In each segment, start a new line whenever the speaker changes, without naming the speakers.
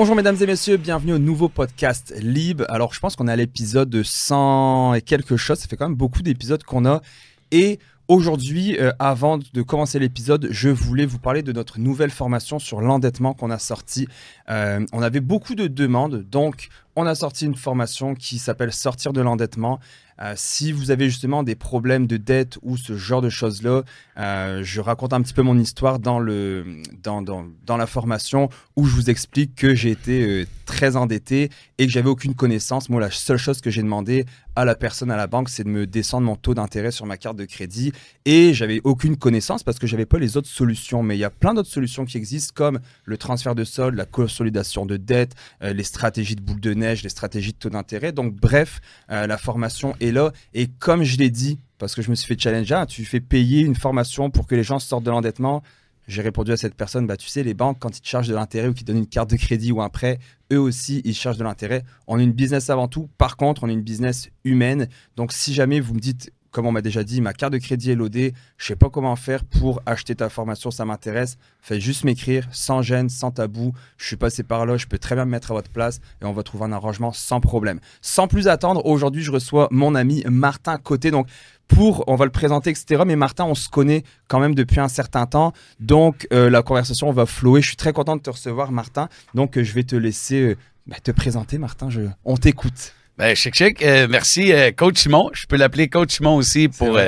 Bonjour mesdames et messieurs, bienvenue au nouveau podcast Libre. Alors je pense qu'on est à l'épisode de 100 et quelque chose, ça fait quand même beaucoup d'épisodes qu'on a. Et aujourd'hui, euh, avant de commencer l'épisode, je voulais vous parler de notre nouvelle formation sur l'endettement qu'on a sorti. Euh, on avait beaucoup de demandes, donc on a sorti une formation qui s'appelle Sortir de l'endettement. Euh, si vous avez justement des problèmes de dette ou ce genre de choses-là, euh, je raconte un petit peu mon histoire dans, la formation où je vous explique que j'ai été euh, très endetté et que j'avais aucune connaissance. Moi, la seule chose que j'ai demandé à la personne à la banque, c'est de me descendre mon taux d'intérêt sur ma carte de crédit et j'avais aucune connaissance parce que j'avais pas les autres solutions. Mais il y a plein d'autres solutions qui existent comme le transfert de solde, la consolidation de dette, les stratégies de boule de les stratégies de taux d'intérêt. Donc, bref, la formation est là. Et comme je l'ai dit, parce que je me suis fait challenger, ah, tu fais payer une formation pour que les gens sortent de l'endettement. J'ai répondu à cette personne, bah, tu sais, les banques, quand ils te chargent de l'intérêt ou qu'ils donnent une carte de crédit ou un prêt, eux aussi, ils chargent de l'intérêt. On est une business avant tout. Par contre, on est une business humaine. Donc, si jamais vous me dites, comme on m'a déjà dit, ma carte de crédit est loadée, je sais pas comment faire pour acheter ta formation, ça m'intéresse. Faites juste m'écrire, sans gêne, sans tabou. Je suis passé par là, je peux très bien me mettre à votre place et on va trouver un arrangement sans problème. Sans plus attendre, aujourd'hui, je reçois mon ami Martin Côté. Donc, pour, on va le présenter, etc. Mais Martin, on se connaît quand même depuis un certain temps. Donc, euh, la conversation va flower. Je suis très content de te recevoir, Martin. Donc, euh, je vais te laisser euh, bah, te présenter, Martin. Je... On t'écoute.
Ben, chic, chic. merci, Coach Simon. Je peux l'appeler Coach Simon aussi pour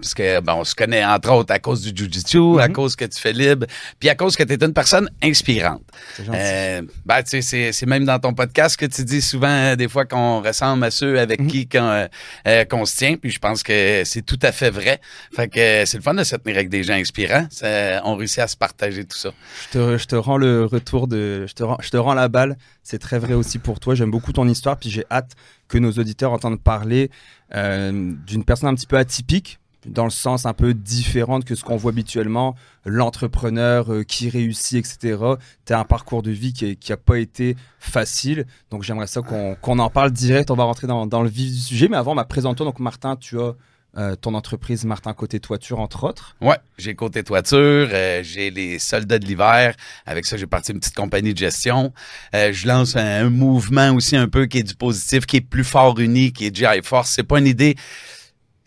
parce que ben, on se connaît entre autres à cause du jujitsu, à cause que tu fais libre, puis à cause que tu es une personne inspirante.
Euh,
ben, tu sais, c'est même dans ton podcast que tu dis souvent euh, des fois qu'on ressemble à ceux avec qui qu'on euh, qu'on se tient, puis je pense que c'est tout à fait vrai. Fait que c'est le fun de se tenir avec des gens inspirants. on réussit à se partager tout ça.
Je te, je te rends le retour de, je te rends, je te rends la balle. C'est très vrai aussi pour toi. J'aime beaucoup ton histoire, puis j'ai hâte que nos auditeurs entendent parler d'une personne un petit peu atypique dans le sens un peu différent que ce qu'on voit habituellement, l'entrepreneur euh, qui réussit, etc. Tu as un parcours de vie qui n'a pas été facile. Donc j'aimerais ça qu'on en parle direct. On va rentrer dans, le vif du sujet. Mais avant, ma présentation, donc Martin, tu as euh, ton entreprise Martin Côté Toiture, entre autres.
Ouais, j'ai Côté Toiture, euh, j'ai les soldats de l'hiver. Avec ça, j'ai parti une petite compagnie de gestion. je lance un, un, mouvement aussi un peu qui est du positif, qui est plus fort uni, qui est GI Force. C'est pas une idée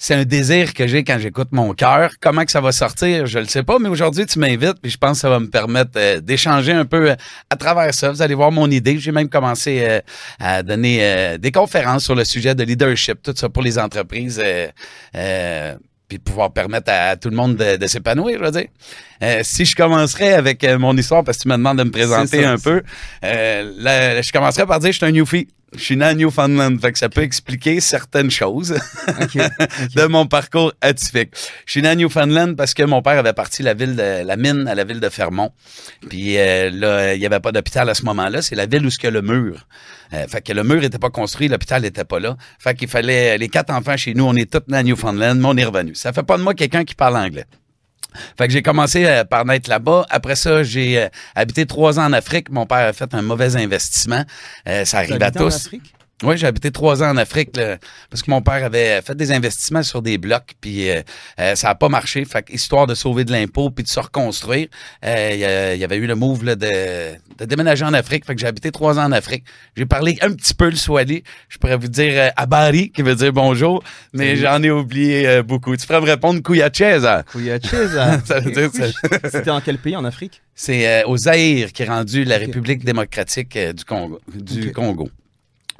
c'est un désir que j'ai quand j'écoute mon cœur. Comment que ça va sortir, je le sais pas, mais aujourd'hui tu m'invites puis je pense que ça va me permettre euh, d'échanger un peu euh, à travers ça. Vous allez voir mon idée. J'ai même commencé euh, à donner des conférences sur le sujet de leadership, tout ça pour les entreprises puis pouvoir permettre à, tout le monde de, s'épanouir, je veux dire. si je commencerais avec mon histoire, parce que tu me demandes de me présenter un peu, je commencerais par dire que je suis un newfie. Je suis né à Newfoundland, fait que ça peut expliquer certaines choses de mon parcours atypique. Je suis né à Newfoundland parce que mon père avait parti la ville de la mine à la ville de Fermont. Puis euh, là, il n'y avait pas d'hôpital à ce moment-là. C'est la ville où ce que le mur. Euh, fait que le mur était pas construit, l'hôpital n'était pas là. Fait qu'il fallait les quatre enfants chez nous, on est tous nés à Newfoundland, mais on est revenu. Ça fait pas de moi quelqu'un qui parle anglais. Fait que j'ai commencé euh, par naître là-bas. Après ça, j'ai euh, habité trois ans en Afrique. Mon père a fait un mauvais investissement. Euh, ça arrive à tous. En Afrique? Oui, j'ai habité trois ans en Afrique parce que mon père avait fait des investissements sur des blocs, puis euh, euh, ça n'a pas marché. Fait histoire de sauver de l'impôt puis de se reconstruire, euh, il y, avait eu le move de, de, déménager en Afrique. Fait que j'ai habité trois ans en Afrique. J'ai parlé un petit peu le swahili. Je pourrais vous dire abari, qui veut dire bonjour, mais j'en ai oublié beaucoup. Tu pourrais me répondre Kuyacheza.
Kuyacheza. ça veut dire C'était en quel pays en Afrique?
C'est au Zaïre, qui est rendu la République démocratique du Congo. Du Congo.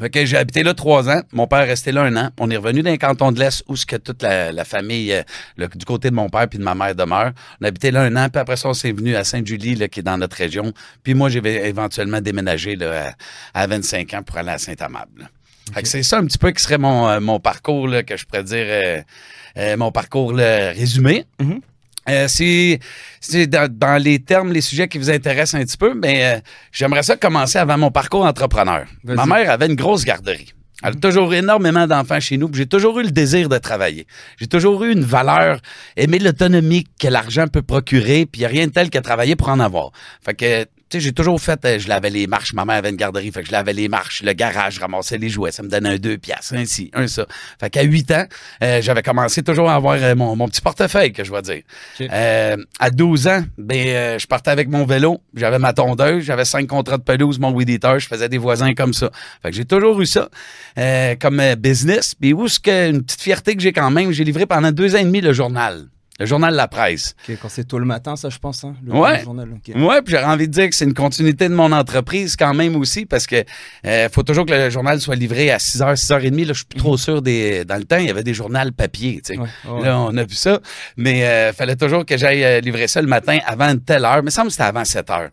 Fait que j'ai habité là trois ans. Mon père est resté là un an. On est revenu dans le canton de l'Est où ce que toute la, famille euh, du côté de mon père puis de ma mère demeure. On a habité là un an, puis après ça, on s'est venu à Sainte-Julie, là, qui est dans notre région. Puis moi, j'ai éventuellement déménagé là, à, 25 ans pour aller à Saint-Amable. Fait que c'est ça un petit peu qui serait mon, euh, mon parcours, là, que je pourrais dire euh, mon parcours résumé.
Mm-hmm.
Euh, c'est dans, les termes, les sujets qui vous intéressent un petit peu, mais euh, j'aimerais ça commencer avant mon parcours entrepreneur. Ma mère avait une grosse garderie. Elle a toujours eu énormément d'enfants chez nous. J'ai toujours eu le désir de travailler. J'ai toujours eu une valeur, aimer l'autonomie que l'argent peut procurer, puis il n'y a rien de tel que travailler pour en avoir. Fait que sais, j'ai toujours fait, euh, je lavais les marches. Ma mère avait une garderie, fait que je lavais les marches, le garage, je ramassais les jouets. Ça me donnait un deux piastres, un ci, un ça. Fait qu'à 8 ans, euh, j'avais commencé toujours à avoir euh, mon, mon petit portefeuille, que je vais dire. Euh, à 12 ans, ben, je partais avec mon vélo, j'avais ma tondeuse, j'avais cinq contrats de pelouse, mon weed eater, je faisais des voisins comme ça. Fait que j'ai toujours eu ça euh, comme business. Puis où ce que une petite fierté que j'ai quand même, j'ai livré pendant deux ans et demi le journal. Le journal La Presse.
Quand c'est tôt le matin, ça, je pense, hein, le
Ouais.
journal. ok.
Ouais, puis j'aurais envie de dire que c'est une continuité de mon entreprise quand même aussi parce que euh, faut toujours que le journal soit livré à 6h, 6h30. Là, je suis plus trop sûr des dans le temps, il y avait des journaux papier, tu sais.
Ouais, ouais.
Là, on a vu ça, mais euh, fallait toujours que j'aille euh, livrer ça le matin avant une telle heure. Mais ça me semble que c'était avant 7 heures.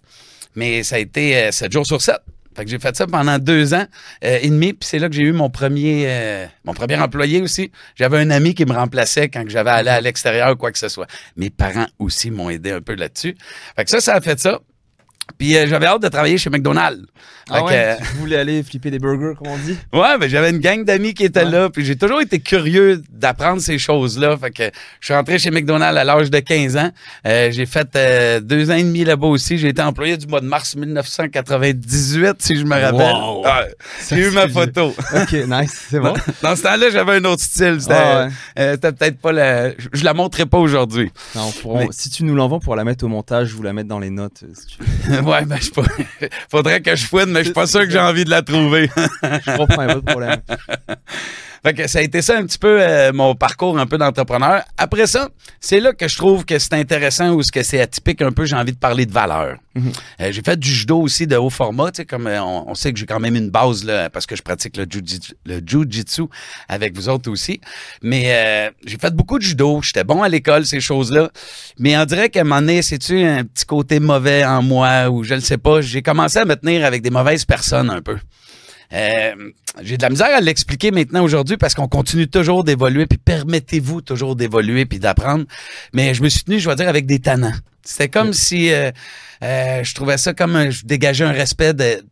Mais ça a été euh, 7 jours sur 7. Fait que j'ai fait ça pendant deux ans euh, et demi, puis c'est là que j'ai eu mon premier euh, mon premier employé aussi. J'avais un ami qui me remplaçait quand j'avais allé à l'extérieur ou quoi que ce soit. Mes parents aussi m'ont aidé un peu là-dessus. Fait que ça, ça a fait ça. Puis euh, j'avais hâte de travailler chez McDonald's.
Ah
que,
ouais,
euh,
tu voulais aller flipper des burgers, comme on dit?
Ouais, ben j'avais une gang d'amis qui étaient
Ouais.
là, puis j'ai toujours été curieux d'apprendre ces choses-là. Fait que je suis rentré chez McDonald's à l'âge de 15 ans. Euh, j'ai fait euh, deux ans et demi là-bas aussi. J'ai été employé du mois de mars 1998, si je me rappelle.
Wow.
J'ai eu ma photo.
Ok, nice, c'est bon.
Dans ce temps-là, j'avais un autre style. C'était
Ah ouais.
euh, peut-être pas la... Je, la montrerai pas aujourd'hui.
Non, pour-
Mais-
Si tu nous l'envoies pour la mettre au montage, je vous la mettre dans les notes. euh, si tu-
ouais, ben je pas. Faudrait que je fouine, mais je suis pas sûr que j'ai envie de la trouver.
Je comprends, pas de problème.
Fait que ça a été ça un petit peu euh, mon parcours un peu d'entrepreneur. Après ça, c'est là que je trouve que c'est intéressant ou ce que c'est atypique un peu, j'ai envie de parler de valeur.
Mhm.
Euh, j'ai fait du judo aussi de haut format, tu sais, comme euh, on, on sait que j'ai quand même une base là, parce que je pratique le jiu-jitsu, le jiu-jitsu avec vous autres aussi. Mais euh, j'ai fait beaucoup de judo, j'étais bon à l'école, ces choses-là. Mais on dirait qu'à un moment donné, c'est-tu un petit côté mauvais en moi ou je ne sais pas, j'ai commencé à me tenir avec des mauvaises personnes un peu. Euh, j'ai de la misère à l'expliquer maintenant aujourd'hui parce qu'on continue toujours d'évoluer, puis permettez-vous toujours d'évoluer puis d'apprendre. Mais je me suis tenu, je vais dire, avec des tannants. C'était comme si euh, euh, je trouvais ça comme un- je dégageais un respect de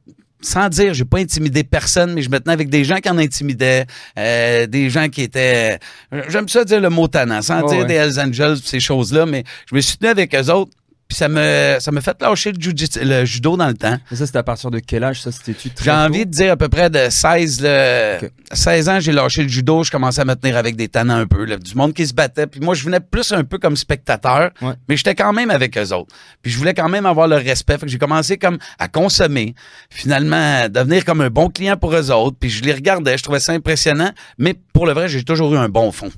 sans dire, j'ai pas intimidé personne, mais je me tenais avec des gens qui en intimidaient, euh, des gens qui étaient, j'aime ça dire le mot tannant, sans
Oh,
dire
ouais.
des Hells Angels, ces choses-là, mais je me suis tenu avec eux autres, puis ça me, ça me fait lâcher le, judo dans le temps.
Mais ça, c'était à partir de quel âge Ça, c'était-tu
J'ai envie de dire à peu près de 16, le,
Ok.
16 ans, j'ai lâché le judo, je commençais à me tenir avec des tannants un peu, là, du monde qui se battait. Puis moi, je venais plus un peu comme spectateur,
Ouais.
mais j'étais quand même avec eux autres. Puis je voulais quand même avoir le respect. Fait que j'ai commencé comme à consommer, finalement à devenir comme un bon client pour eux autres. Puis je les regardais, je trouvais ça impressionnant. Mais pour le vrai, j'ai toujours eu un bon fond.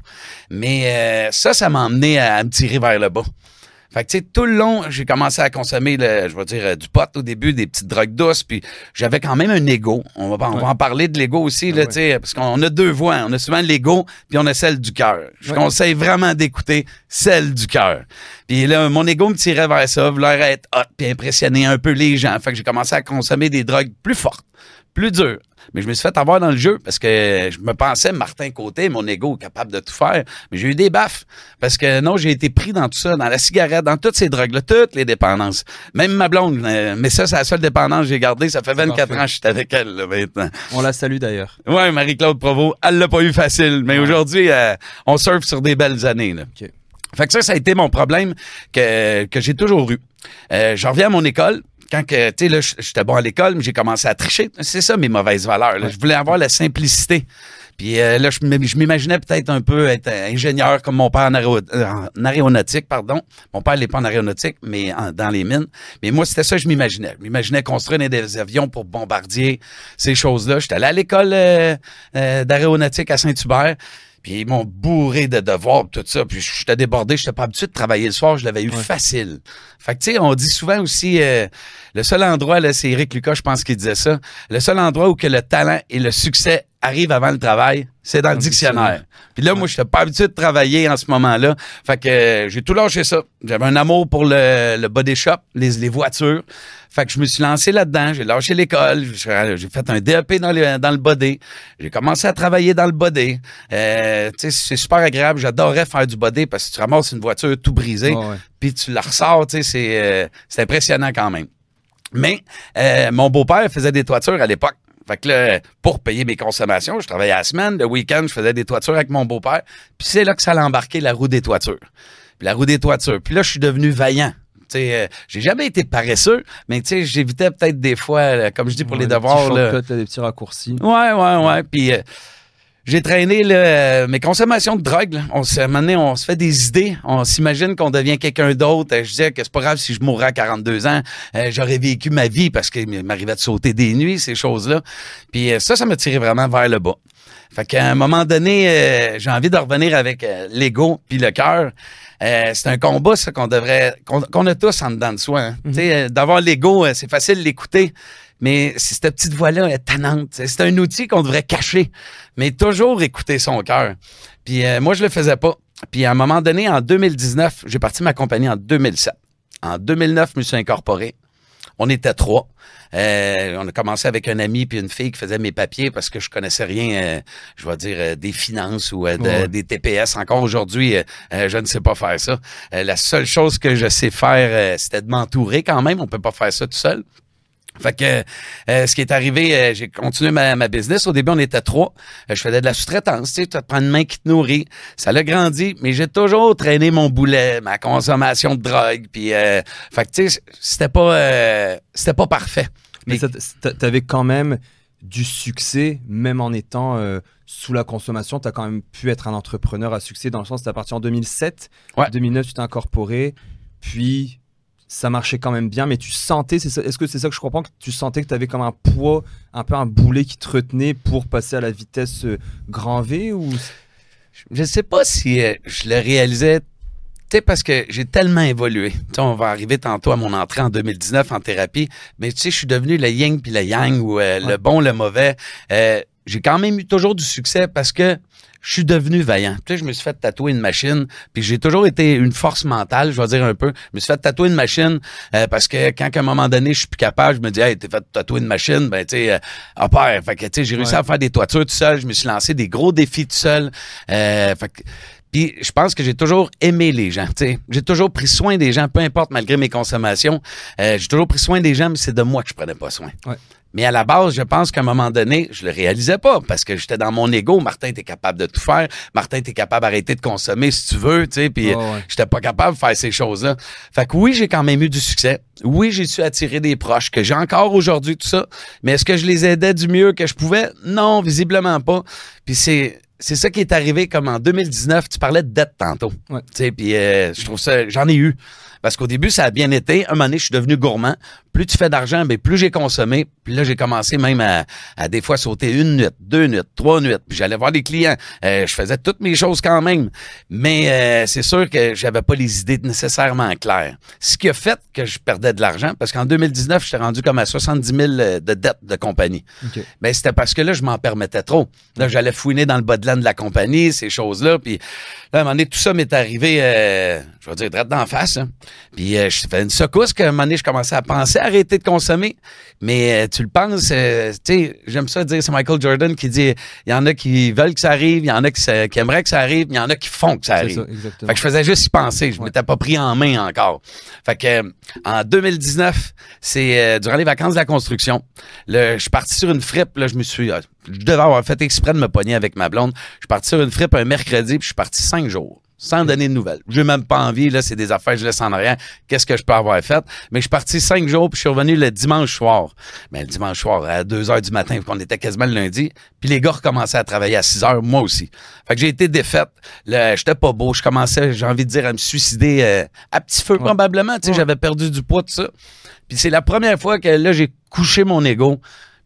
Mais euh, ça, ça m'a emmené à, à me tirer vers le bas. Fait que, tu sais, tout le long, j'ai commencé à consommer, le, je vais dire, euh, du pot au début, des petites drogues douces, puis j'avais quand même un ego. On va, on va en parler de l'ego aussi,
Ah
là,
ouais.
tu sais, parce qu'on a deux voix. On a souvent l'ego, puis on a celle du cœur. Je
Ouais.
conseille vraiment d'écouter celle du cœur. Puis là, mon ego me tirait vers ça, vouloir être hot, puis impressionner un peu les gens. Fait que j'ai commencé à consommer des drogues plus fortes, plus dures. Mais je me suis fait avoir dans le jeu parce que je me pensais Martin Côté, mon ego capable de tout faire. Mais j'ai eu des baffes. Parce que non, j'ai été pris dans tout ça, dans la cigarette, dans toutes ces drogues-là, toutes les dépendances. Même ma blonde, euh, mais ça, c'est la seule dépendance que j'ai gardée. Ça fait 24
Parfait.
ans que je suis avec elle, là, maintenant.
On la salue d'ailleurs.
Ouais, Marie-Claude Provo, elle l'a pas eu facile. Mais
Ouais.
aujourd'hui, euh, on surfe sur des belles années, là. Fait que ça, ça a été mon problème que, que j'ai toujours eu. Euh, je reviens à mon école. Quand que, tu sais, là, j'étais bon à l'école, mais j'ai commencé à tricher. C'est ça mes mauvaises valeurs. là. Je voulais avoir la simplicité. Puis euh, là, je m'im- je m'imaginais peut-être un peu être ingénieur comme mon père en, aéro- en aéronautique, pardon. Mon père n'est pas en aéronautique, mais en- dans les mines. Mais moi, c'était ça que je m'imaginais. Je m'imaginais construire des avions pour bombardier ces choses-là. J'étais allé à l'école euh, euh, d'aéronautique à Saint-Hubert. Puis ils m'ont bourré de devoirs, tout ça. Puis j'étais débordé, j'étais pas habitué de travailler le soir, je l'avais eu
Ouais.
facile. Fait que tu sais, on dit souvent aussi, euh, le seul endroit, là, c'est Eric Lucas, je pense qu'il disait ça, le seul endroit où que le talent et le succès arrivent avant le travail, c'est dans le dictionnaire. Puis là, moi, j'étais pas habitué de travailler en ce moment-là. Fait que euh, j'ai tout lâché ça. J'avais un amour pour le, le body shop, les, les voitures. Fait que je me suis lancé là-dedans. J'ai lâché l'école. J'ai fait un DEP dans le, dans le body. J'ai commencé à travailler dans le body. Euh, tu sais, c'est super agréable. J'adorais faire du body parce que tu ramasses une voiture tout brisée,
ouais.
puis tu la ressors. Tu sais, c'est euh, c'est impressionnant quand même. Mais euh, mon beau-père faisait des toitures à l'époque. Fait que là, pour payer mes consommations, je travaillais à la semaine, le week-end, je faisais des toitures avec mon beau-père. Puis c'est là que ça allait embarquer la roue des toitures. Puis la roue des toitures. Puis là, je suis devenu vaillant. sais, euh, j'ai jamais été paresseux, mais tu sais, j'évitais peut-être des fois, euh, comme je dis pour
Ouais,
les
des
devoirs,
petits shortcuts, là, des petits raccourcis.
Ouais, ouais, ouais. Puis euh, j'ai traîné là, euh, mes consommations de drogue. Là. On se, à un moment donné, on se fait des idées. On s'imagine qu'on devient quelqu'un d'autre. Je disais que c'est pas grave si je mourrais à 42 ans. Euh, J'aurais vécu ma vie parce qu'il m'arrivait de sauter des nuits, ces choses-là. Puis euh, ça, ça m'a tiré vraiment vers le bas. Fait qu'à un moment donné, euh, j'ai envie de revenir avec euh, l'ego puis le cœur. Euh, c'est un combat, ça, qu'on devrait, qu'on a tous en dedans de soi. hein. Euh, d'avoir l'ego, c'est facile de l'écouter. Mais si cette petite voix-là est tannante, c'est c'est un outil qu'on devrait cacher, mais toujours écouter son cœur. Puis euh, moi, je le faisais pas. Puis à un moment donné, en 2019, j'ai parti ma compagnie en 2007. En 2009, je me suis incorporé. On était trois. Euh, on a commencé avec un ami puis une fille qui faisait mes papiers parce que je connaissais rien, euh, je vais dire, euh, des finances ou euh, de-
Ouais.
des TPS. Encore aujourd'hui, euh, euh, je ne sais pas faire ça. Euh, la seule chose que je sais faire, euh, c'était de m'entourer quand même. On peut pas faire ça tout seul. Fait que euh, ce qui est arrivé, euh, j'ai continué ma, ma business. Au début, on était trois. Euh, je faisais de la sous-traitance, tu sais, tu te prends une main qui te nourrit. Ça l'a grandi, mais j'ai toujours traîné mon boulet, ma consommation de drogue. Puis, euh, fait que tu sais, c'était pas, euh, c'était pas parfait.
Mais
Mais-
tu avais quand même du succès, même en étant euh, sous la consommation. Tu as quand même pu être un entrepreneur à succès dans le sens que tu parti en 2007.
Ouais.
2009, tu t'es incorporé. Puis ça marchait quand même bien, mais tu sentais, est-ce que c'est ça que je comprends, que tu sentais que tu avais comme un poids, un peu un boulet qui te retenait pour passer à la vitesse euh, grand V ou
je sais pas si euh, je le réalisais. Tu sais, parce que j'ai tellement évolué. Tu sais, on va arriver tantôt à mon entrée en 2019 en thérapie, mais tu sais, je suis devenu le yin puis le yang ou euh, le bon, le mauvais. Euh, j'ai quand même eu toujours du succès parce que je suis devenu vaillant. Tu sais, je me suis fait tatouer une machine, puis j'ai toujours été une force mentale, je vais dire un peu. Je me suis fait tatouer une machine euh, parce que quand à un moment donné, je suis plus capable, je me dis, hey, t'es fait tatouer une machine, ben tu sais, euh, à part. Fait que tu sais, j'ai réussi
Ouais.
à faire des toitures tout seul, je me suis lancé des gros défis tout seul. Euh, fait que puis je pense que j'ai toujours aimé les gens. tu sais. J'ai toujours pris soin des gens, peu importe malgré mes consommations. Euh, j'ai toujours pris soin des gens, mais c'est de moi que je prenais pas soin.
Ouais.
Mais à la base, je pense qu'à un moment donné, je le réalisais pas parce que j'étais dans mon ego. Martin, t'es capable de tout faire. Martin, t'es capable d'arrêter de consommer si tu veux, tu sais. Puis
ouais.
j'étais pas capable de faire ces choses-là. Fait que oui, j'ai quand même eu du succès. Oui, j'ai su attirer des proches que j'ai encore aujourd'hui, tout ça. Mais est-ce que je les aidais du mieux que je pouvais? Non, visiblement pas. Puis c'est c'est ça qui est arrivé comme en 2019. Tu parlais de dette tantôt.
Ouais.
Tu sais, puis euh, je trouve ça, j'en ai eu. Parce qu'au début, ça a bien été. Un moment donné, je suis devenu gourmand. Plus tu fais d'argent, ben plus j'ai consommé. Puis là, j'ai commencé même à, à des fois sauter une nuit, deux nuits, trois nuits. Puis j'allais voir des clients. Euh, je faisais toutes mes choses quand même. Mais euh, c'est sûr que j'avais pas les idées nécessairement claires. Ce qui a fait que je perdais de l'argent, parce qu'en 2019, j'étais rendu comme à 70 000 de dette de compagnie.
Ok.
Ben, c'était parce que là, je m'en permettais trop. Là, j'allais fouiner dans le bas de laine de la compagnie, ces choses-là. Puis là, à un moment donné, tout ça m'est arrivé, euh, je vais dire, direct d'en face. hein. Puis euh, je fais une secousse qu'à un moment donné, je commençais à penser arrêter de consommer. Mais euh, tu le penses, euh, tu sais, j'aime ça dire, c'est Michael Jordan qui dit, il y en a qui veulent que ça arrive, il y en a qui, ça- qui aimeraient que ça arrive, il y en a qui font que ça arrive.
ça, exactement.
Fait que je faisais juste y penser. Je
Ouais.
m'étais pas pris en main encore. Fait que euh, en 2019, c'est euh, durant les vacances de la construction. Le, je suis parti sur une fripe. Là, je me suis. euh, je devais avoir fait exprès de me pogner avec ma blonde. Je suis parti sur une fripe un mercredi, puis je suis parti cinq jours. Sans donner de nouvelles. J'ai même pas envie, là, c'est des affaires, je laisse en arrière. Qu'est-ce que je peux avoir fait? Mais je suis parti cinq jours, puis je suis revenu le dimanche soir. Mais le dimanche soir, à 2 heures du matin, qu'on était quasiment le lundi. Puis les gars recommençaient à travailler à 6 heures, moi aussi. Fait que j'ai été défaite. J'étais pas beau. Je commençais, j'ai envie de dire, à me suicider euh, à petit feu, probablement. Tu sais,
Ouais.
j'avais perdu du poids, tout ça. Puis c'est la première fois que là, j'ai couché mon ego.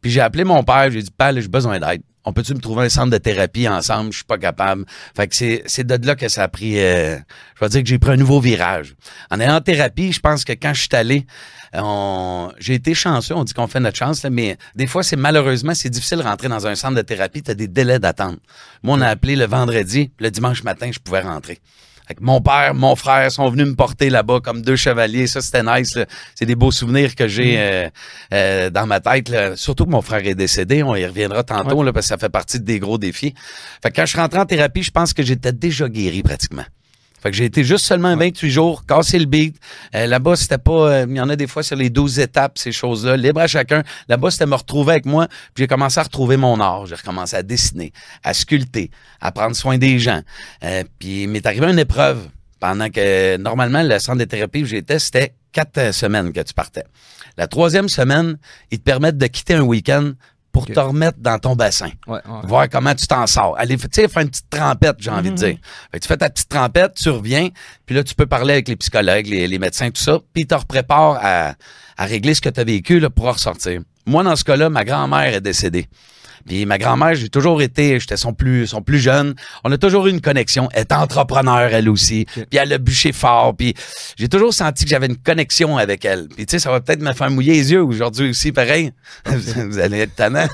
Puis j'ai appelé mon père, j'ai dit, Père, j'ai besoin d'aide. On peut-tu me trouver un centre de thérapie ensemble? Je suis pas capable. Fait que c'est, c'est de là que ça a pris, euh, je vais dire que j'ai pris un nouveau virage. En allant en thérapie, je pense que quand je suis allé, on- j'ai été chanceux, on dit qu'on fait notre chance, là, mais des fois, c'est malheureusement, c'est difficile de rentrer dans un centre de thérapie, tu as des délais d'attente. Moi, on a appelé le vendredi, le dimanche matin, je pouvais rentrer. Fait que mon père, mon frère sont venus me porter là-bas comme deux chevaliers. Ça, c'était nice. C'est des beaux souvenirs que j'ai euh, euh, dans ma tête. là. Surtout que mon frère est décédé. On y reviendra tantôt là, parce que ça fait partie des gros défis. Fait que quand je suis rentré en thérapie, je pense que j'étais déjà guéri pratiquement. Fait que j'ai été juste seulement 28 jours, cassé le beat. Euh, là-bas, c'était pas... euh, Il y en a des fois sur les 12 étapes, ces choses-là. Libre à chacun. Là-bas, c'était me retrouver avec moi. Puis j'ai commencé à retrouver mon art. J'ai recommencé à dessiner, à sculpter, à prendre soin des gens. Euh, puis il m'est arrivé une épreuve. pendant que normalement, le centre de thérapie où j'étais, c'était quatre euh, semaines que tu partais. La troisième semaine, ils te permettent de quitter un week-end pour te remettre dans ton bassin.
Ouais, ouais.
Voir comment tu t'en sors. Aller, tu sais, faire une petite trempette, j'ai envie de dire. Fait que tu fais ta petite trempette, tu reviens, puis là, tu peux parler avec les psychologues, les, les médecins, tout ça, puis te repréparent à, à régler ce que tu as vécu là, pour en ressortir. Moi, dans ce cas-là, ma grand-mère est décédée. Puis ma grand-mère, j'ai toujours été, j'étais son plus, son plus jeune. On a toujours eu une connexion. Elle est entrepreneur, elle aussi. Puis elle a bûché fort. Puis j'ai toujours senti que j'avais une connexion avec elle. Puis tu sais, ça va peut-être me faire mouiller les yeux aujourd'hui aussi, pareil. Vous allez être tannant.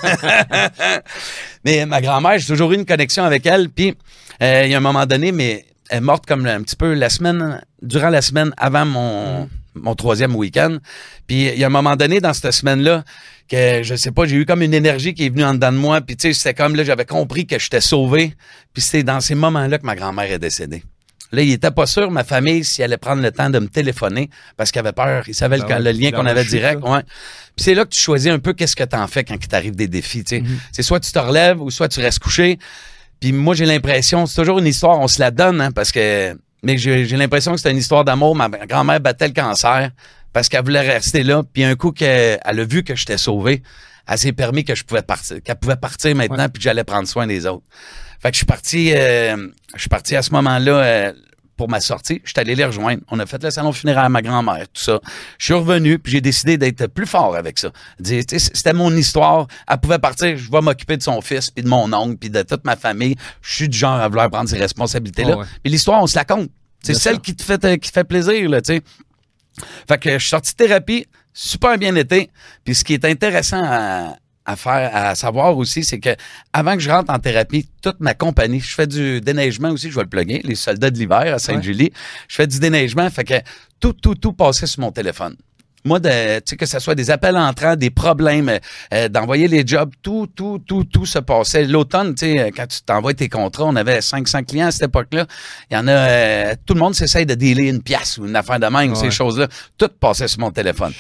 mais ma grand-mère, j'ai toujours eu une connexion avec elle. Puis euh, il y a un moment donné, mais elle est morte comme un petit peu la semaine, durant la semaine avant mon, mon troisième week-end. Puis il y a un moment donné dans cette semaine-là que je sais pas, j'ai eu comme une énergie qui est venue en dedans de moi. Puis tu sais, c'était comme là, j'avais compris que j'étais sauvé. Puis c'était dans ces moments-là que ma grand-mère est décédée. Là, il était pas sûr, ma famille, si elle allait prendre le temps de me téléphoner parce qu'il avait peur. Il savait
Ah
le, le lien qu'on avait direct. Ouais. Puis c'est là que tu choisis un peu qu'est-ce que t'en fais quand il t'arrive des défis. tu sais.
Mhm.
C'est soit tu te relèves ou soit tu restes couché. Puis moi, j'ai l'impression, c'est toujours une histoire, on se la donne, hein, parce que. Mais j'ai j'ai l'impression que c'est une histoire d'amour. Ma grand-mère battait le cancer parce qu'elle voulait rester là. Puis un coup qu'elle elle a vu que j'étais sauvé, elle s'est permis que je pouvais partir, qu'elle pouvait partir maintenant, puis que j'allais prendre soin des autres. Fait que je suis parti, euh, je suis parti à ce moment-là euh, pour ma sortie. Je suis allé les rejoindre. On a fait le salon funéraire à ma grand-mère, tout ça. Je suis revenu, puis j'ai décidé d'être plus fort avec ça. C'était mon histoire. Elle pouvait partir, je vais m'occuper de son fils, puis de mon oncle, puis de toute ma famille. Je suis du genre à vouloir prendre ces responsabilités-là.
Ouais.
Puis l'histoire, on se la compte. C'est celle qui te fait, qui te fait plaisir, là, tu sais. Fait que je suis sorti de thérapie, super bien été. Puis ce qui est intéressant à, à faire, à savoir aussi, c'est que avant que je rentre en thérapie, toute ma compagnie, je fais du déneigement aussi, je vais le plugger, les soldats de l'hiver à Sainte-Julie. Je fais du déneigement, fait que tout, tout, tout passait sur mon téléphone. Moi, de, tu sais, que ce soit des appels entrants, des problèmes, euh, d'envoyer les jobs, tout, tout, tout, tout se passait. L'automne, tu sais, quand tu t'envoies tes contrats, on avait 500 clients à cette époque-là. Il y en a, euh, tout le monde s'essaye de dealer une pièce ou une affaire de même, ou
Ouais.
ces choses-là. Tout passait sur mon téléphone.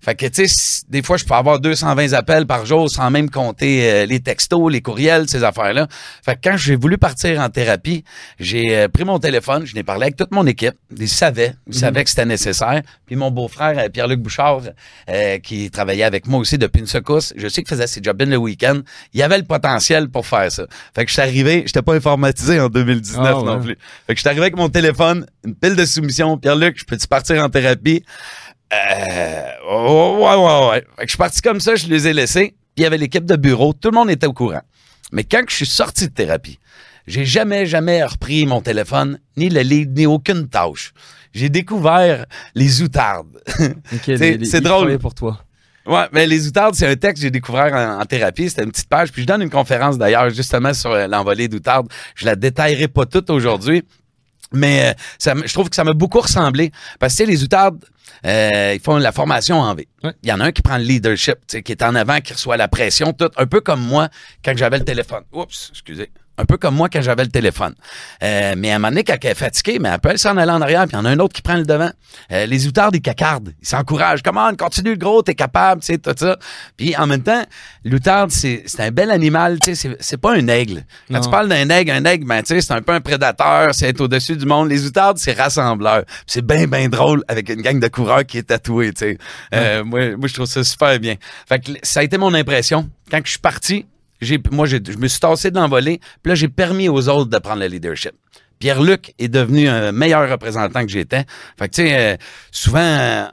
Fait que, tu sais, des fois, je peux avoir 220 appels par jour sans même compter euh, les textos, les courriels, ces affaires-là. Fait que quand j'ai voulu partir en thérapie, j'ai euh, pris mon téléphone, je n'ai parlé avec toute mon équipe. Ils savaient, ils savaient que c'était nécessaire. Puis mon beau-frère, euh, Pierre-Luc Bouchard, euh, qui travaillait avec moi aussi depuis une secousse, je sais qu'il faisait ses jobs le week-end. Il avait le potentiel pour faire ça. Fait que je suis arrivé, j'étais pas informatisé en 2019
Ah ouais.
non plus. Fait que je suis arrivé avec mon téléphone, une pile de soumissions. Pierre-Luc, je peux-tu partir en thérapie? Euh, ouais, ouais, ouais. Fait que je suis parti comme ça, je les ai laissés. Puis il y avait l'équipe de bureau, tout le monde était au courant. Mais quand je suis sorti de thérapie, j'ai jamais, jamais repris mon téléphone, ni le lead, ni aucune tâche. J'ai découvert les outardes.
Ok, les- les-
c'est drôle.
pour toi.
Ouais, mais les outardes, c'est un texte que j'ai découvert en, en thérapie. C'était une petite page. Puis je donne une conférence d'ailleurs justement sur euh, l'envolée d'outardes. Je la détaillerai pas toute aujourd'hui. Mais euh, ça, je trouve que ça m'a beaucoup ressemblé. Parce que les outardes, euh, ils font la formation en V.
Ouais.
Il y en a un qui prend le leadership, qui est en avant, qui reçoit la pression, tout. Un peu comme moi quand j'avais le téléphone. Oups, excusez. Un peu comme moi quand j'avais le téléphone. Euh, mais à un moment donné, quand elle est fatiguée, mais elle peut s'en aller en arrière, puis il y en a un autre qui prend le devant. Euh, les outardes, ils cacardent. Ils s'encouragent. Comment, continue le gros, t'es capable, tu sais, tout ça. Puis en même temps, l'outarde, c'est un bel animal, tu sais, c'est- pas un aigle. Quand
Non.
tu parles d'un aigle, un aigle, ben, tu sais, c'est un peu un prédateur, c'est au-dessus du monde. Les outardes, c'est rassembleur. C'est bien, bien drôle avec une gang de coureurs qui est tatouée, tu sais. Euh, moi, moi, je trouve ça super bien. Fait que ça a été mon impression. Quand je suis parti, moi, je me suis tassé de l'envolée, puis là, j'ai permis aux autres de prendre le leadership. Pierre-Luc est devenu un meilleur représentant que j'étais. Fait que, tu sais, euh, souvent, euh,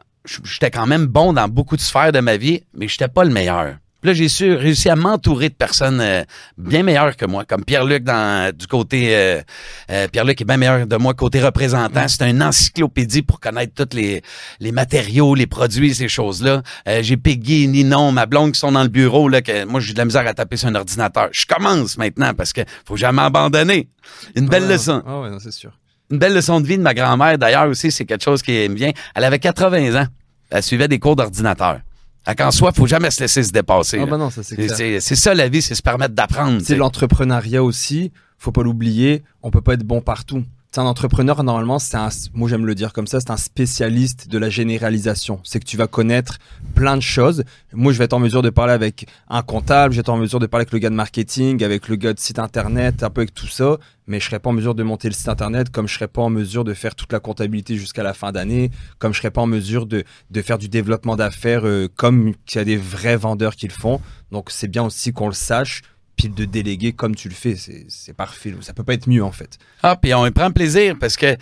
j'étais quand même bon dans beaucoup de sphères de ma vie, mais j'étais pas le meilleur. Puis là, j'ai su, réussi à m'entourer de personnes euh, bien meilleures que moi, comme Pierre-Luc dans du côté... euh, euh, Pierre-Luc est bien meilleur de moi côté représentant. C'est une encyclopédie pour connaître tous les, les matériaux, les produits, ces choses-là. Euh, j'ai Peggy, Ninon, ma blonde qui sont dans le bureau, là, que moi, j'ai de la misère à taper sur un ordinateur. Je commence maintenant parce que faut jamais abandonner. Une belle
Ah,
leçon.
Ah ouais, non, c'est sûr.
Une belle leçon de vie de ma grand-mère, d'ailleurs, aussi, c'est quelque chose qui me vient. Elle avait 80 ans. Elle suivait des cours d'ordinateur. Fait qu'en soi, faut jamais se laisser se dépasser.
Ah bah non, ça c'est
ça la vie, c'est se permettre d'apprendre.
C'est l'entrepreneuriat aussi, faut pas l'oublier, on peut pas être bon partout. Un entrepreneur, normalement, c'est un, moi j'aime le dire comme ça, c'est un spécialiste de la généralisation. C'est que tu vas connaître plein de choses. Moi, je vais être en mesure de parler avec un comptable, je vais être en mesure de parler avec le gars de marketing, avec le gars de site internet, un peu avec tout ça, mais je serais pas en mesure de monter le site internet, comme je serais pas en mesure de faire toute la comptabilité jusqu'à la fin d'année, comme je serais pas en mesure de, de faire du développement d'affaires, euh, comme il y a des vrais vendeurs qui le font. Donc, c'est bien aussi qu'on le sache puis de déléguer comme tu le fais, c'est parfait. Ça peut pas être mieux, en fait.
Ah, puis on prend plaisir parce que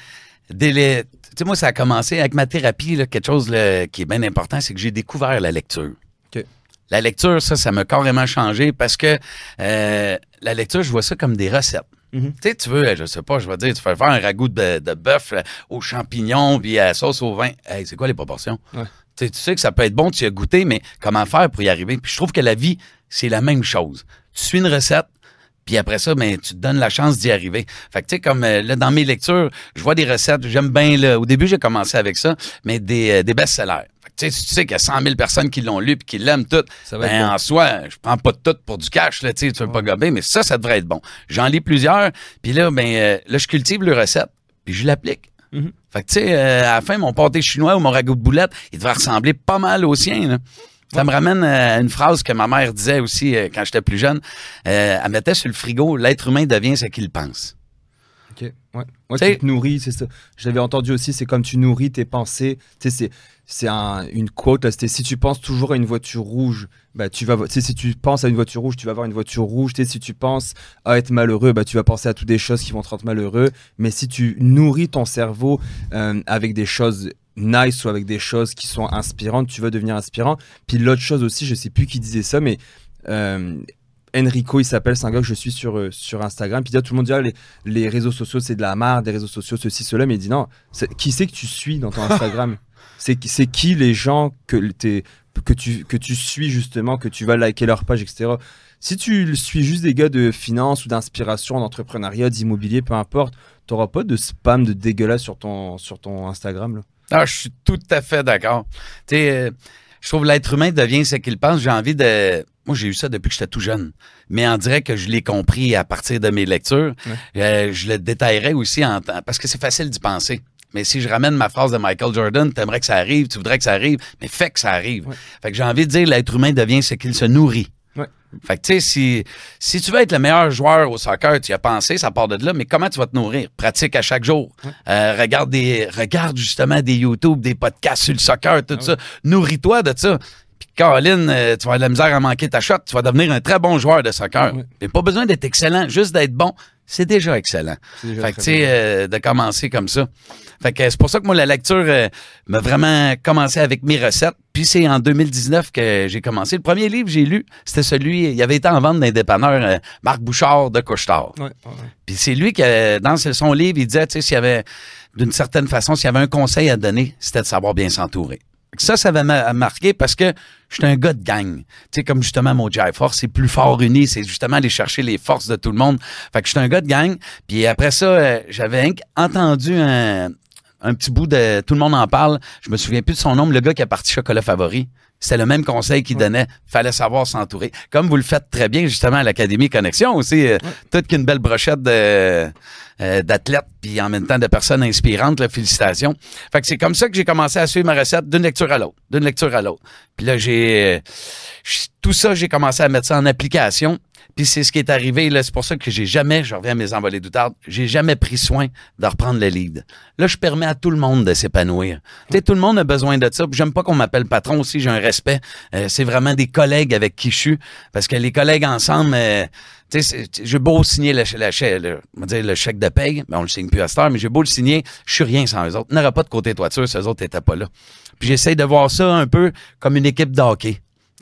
délai, tu sais, moi, ça a commencé avec ma thérapie, là, quelque chose qui est bien important, c'est que j'ai découvert la lecture. La lecture, ça, ça m'a carrément changé parce que euh, la lecture, je vois ça comme des recettes. Mm-hmm. Tu sais, tu veux, je sais pas, je vais dire, tu fais faire un ragoût de, de bœuf aux champignons puis à la sauce au vin. Hey, c'est quoi les proportions? Tu sais que ça peut être bon, tu as goûté, mais comment faire pour y arriver? Puis je trouve que la vie, c'est la même chose tu suis une recette, puis après ça, ben, tu te donnes la chance d'y arriver. Fait que, tu sais, comme euh, là, dans mes lectures, je vois des recettes, j'aime bien, là, au début, j'ai commencé avec ça, mais des, euh, des best-sellers. tu sais, tu sais qu'il y a 100 000 personnes qui l'ont lu puis qui l'aiment tout, ben, en soi, je prends pas tout pour du cash, là, tu sais, tu veux pas gober, mais ça, ça devrait être bon. J'en lis plusieurs, puis là, ben, euh, là, je cultive le recette, puis je l'applique. Mm-hmm. Fait que, tu sais, à la fin, mon pâté chinois ou mon ragoût de boulette, il devrait ressembler pas mal au sien, là. Ça me ramène à une phrase que ma mère disait aussi euh, quand j'étais plus jeune. Euh, elle mettait sur le frigo L'être humain devient ce qu'il pense.
OK. Ouais. ouais tu te nourris, c'est ça. J'avais entendu aussi, c'est comme tu nourris tes pensées. Tu sais, c'est un, une quote, c'était si tu penses toujours à une voiture rouge, bah, tu vas, si tu penses à une voiture rouge, tu vas avoir une voiture rouge. sais, si tu penses à être malheureux, bah, tu vas penser à toutes des choses qui vont te rendre malheureux. Mais si tu nourris ton cerveau euh, avec des choses nice ou avec des choses qui sont inspirantes, tu vas devenir inspirant. Puis l'autre chose aussi, je sais plus qui disait ça, mais euh, Enrico, il s'appelle, c'est un gars que je suis sur, euh, sur Instagram. Puis il dit, tout le monde dit, ah, les, les, réseaux sociaux, c'est de la marre, des réseaux sociaux, ceci, cela. Mais il dit, non, qui c'est que tu suis dans ton Instagram? C'est qui les gens que, que, tu, que tu suis justement, que tu vas liker leur page, etc. Si tu suis juste des gars de finance ou d'inspiration, d'entrepreneuriat, d'immobilier, peu importe, tu n'auras pas de spam de dégueulasse sur ton, sur ton Instagram. Là?
Ah, je suis tout à fait d'accord. Tu sais, euh, je trouve l'être humain devient ce qu'il pense. J'ai envie de. Moi, j'ai eu ça depuis que j'étais tout jeune. Mais on dirait que je l'ai compris à partir de mes lectures. Euh, je le détaillerai aussi en parce que c'est facile d'y penser. Mais si je ramène ma phrase de Michael Jordan, t'aimerais que ça arrive, tu voudrais que ça arrive, mais fait que ça arrive. Fait que j'ai envie de dire l'être humain devient ce qu'il se nourrit. Fait que, tu sais, si, si tu veux être le meilleur joueur au soccer, tu y as pensé, ça part de là, mais comment tu vas te nourrir? Pratique à chaque jour. Euh, regarde, des, regarde justement des YouTube, des podcasts sur le soccer, tout ah ça. Nourris-toi de ça. Caroline, euh, tu vas avoir de la misère à manquer ta shot, tu vas devenir un très bon joueur de soccer. Ah pas besoin d'être excellent, juste d'être bon c'est déjà excellent. fait que, tu sais, euh, de commencer comme ça. Fait que c'est pour ça que moi, la lecture euh, m'a vraiment commencé avec mes recettes. Puis c'est en 2019 que j'ai commencé. Le premier livre que j'ai lu, c'était celui, il avait été en vente d'un dépanneur, euh, Marc Bouchard de Couchetard. Puis c'est lui qui, dans son livre, il disait, tu sais, s'il y avait, d'une certaine façon, s'il y avait un conseil à donner, c'était de savoir bien s'entourer. Ça, ça m'a marqué parce que je suis un gars de gang. Tu sais, comme justement mon Jai Force, c'est plus fort uni, c'est justement aller chercher les forces de tout le monde. Fait que je suis un gars de gang. Puis après ça, euh, j'avais entendu un, un petit bout de Tout le monde en parle. Je me souviens plus de son nom, le gars qui a parti chocolat favori. C'était le même conseil qu'il donnait. Fallait savoir s'entourer. Comme vous le faites très bien, justement, à l'Académie Connexion aussi. Euh, toute qu'une belle brochette de, euh, d'athlètes puis en même temps de personnes inspirantes. Là, félicitations. Fait que c'est comme ça que j'ai commencé à suivre ma recette d'une lecture à l'autre, d'une lecture à l'autre. Puis là, j'ai... tout ça, j'ai commencé à mettre ça en application. Puis c'est ce qui est arrivé. Là, c'est pour ça que j'ai jamais, je reviens à mes envolées d'outarde, j'ai jamais pris soin de reprendre le lead. Là, je permets à tout le monde de s'épanouir. Tu sais, tout le monde a besoin de ça. J'aime pas qu'on m'appelle patron aussi, j'ai un respect. Euh, c'est vraiment des collègues avec qui je suis. Parce que les collègues ensemble, euh, tu sais, j'ai beau signer le, le, chèque de paye, mais on le signe plus à cette heure, mais j'ai beau le signer, je suis rien sans eux autres. N'aurait pas de côté toiture si eux autres n'étaient pas là. Puis j'essaie de voir ça un peu comme une équipe de hockey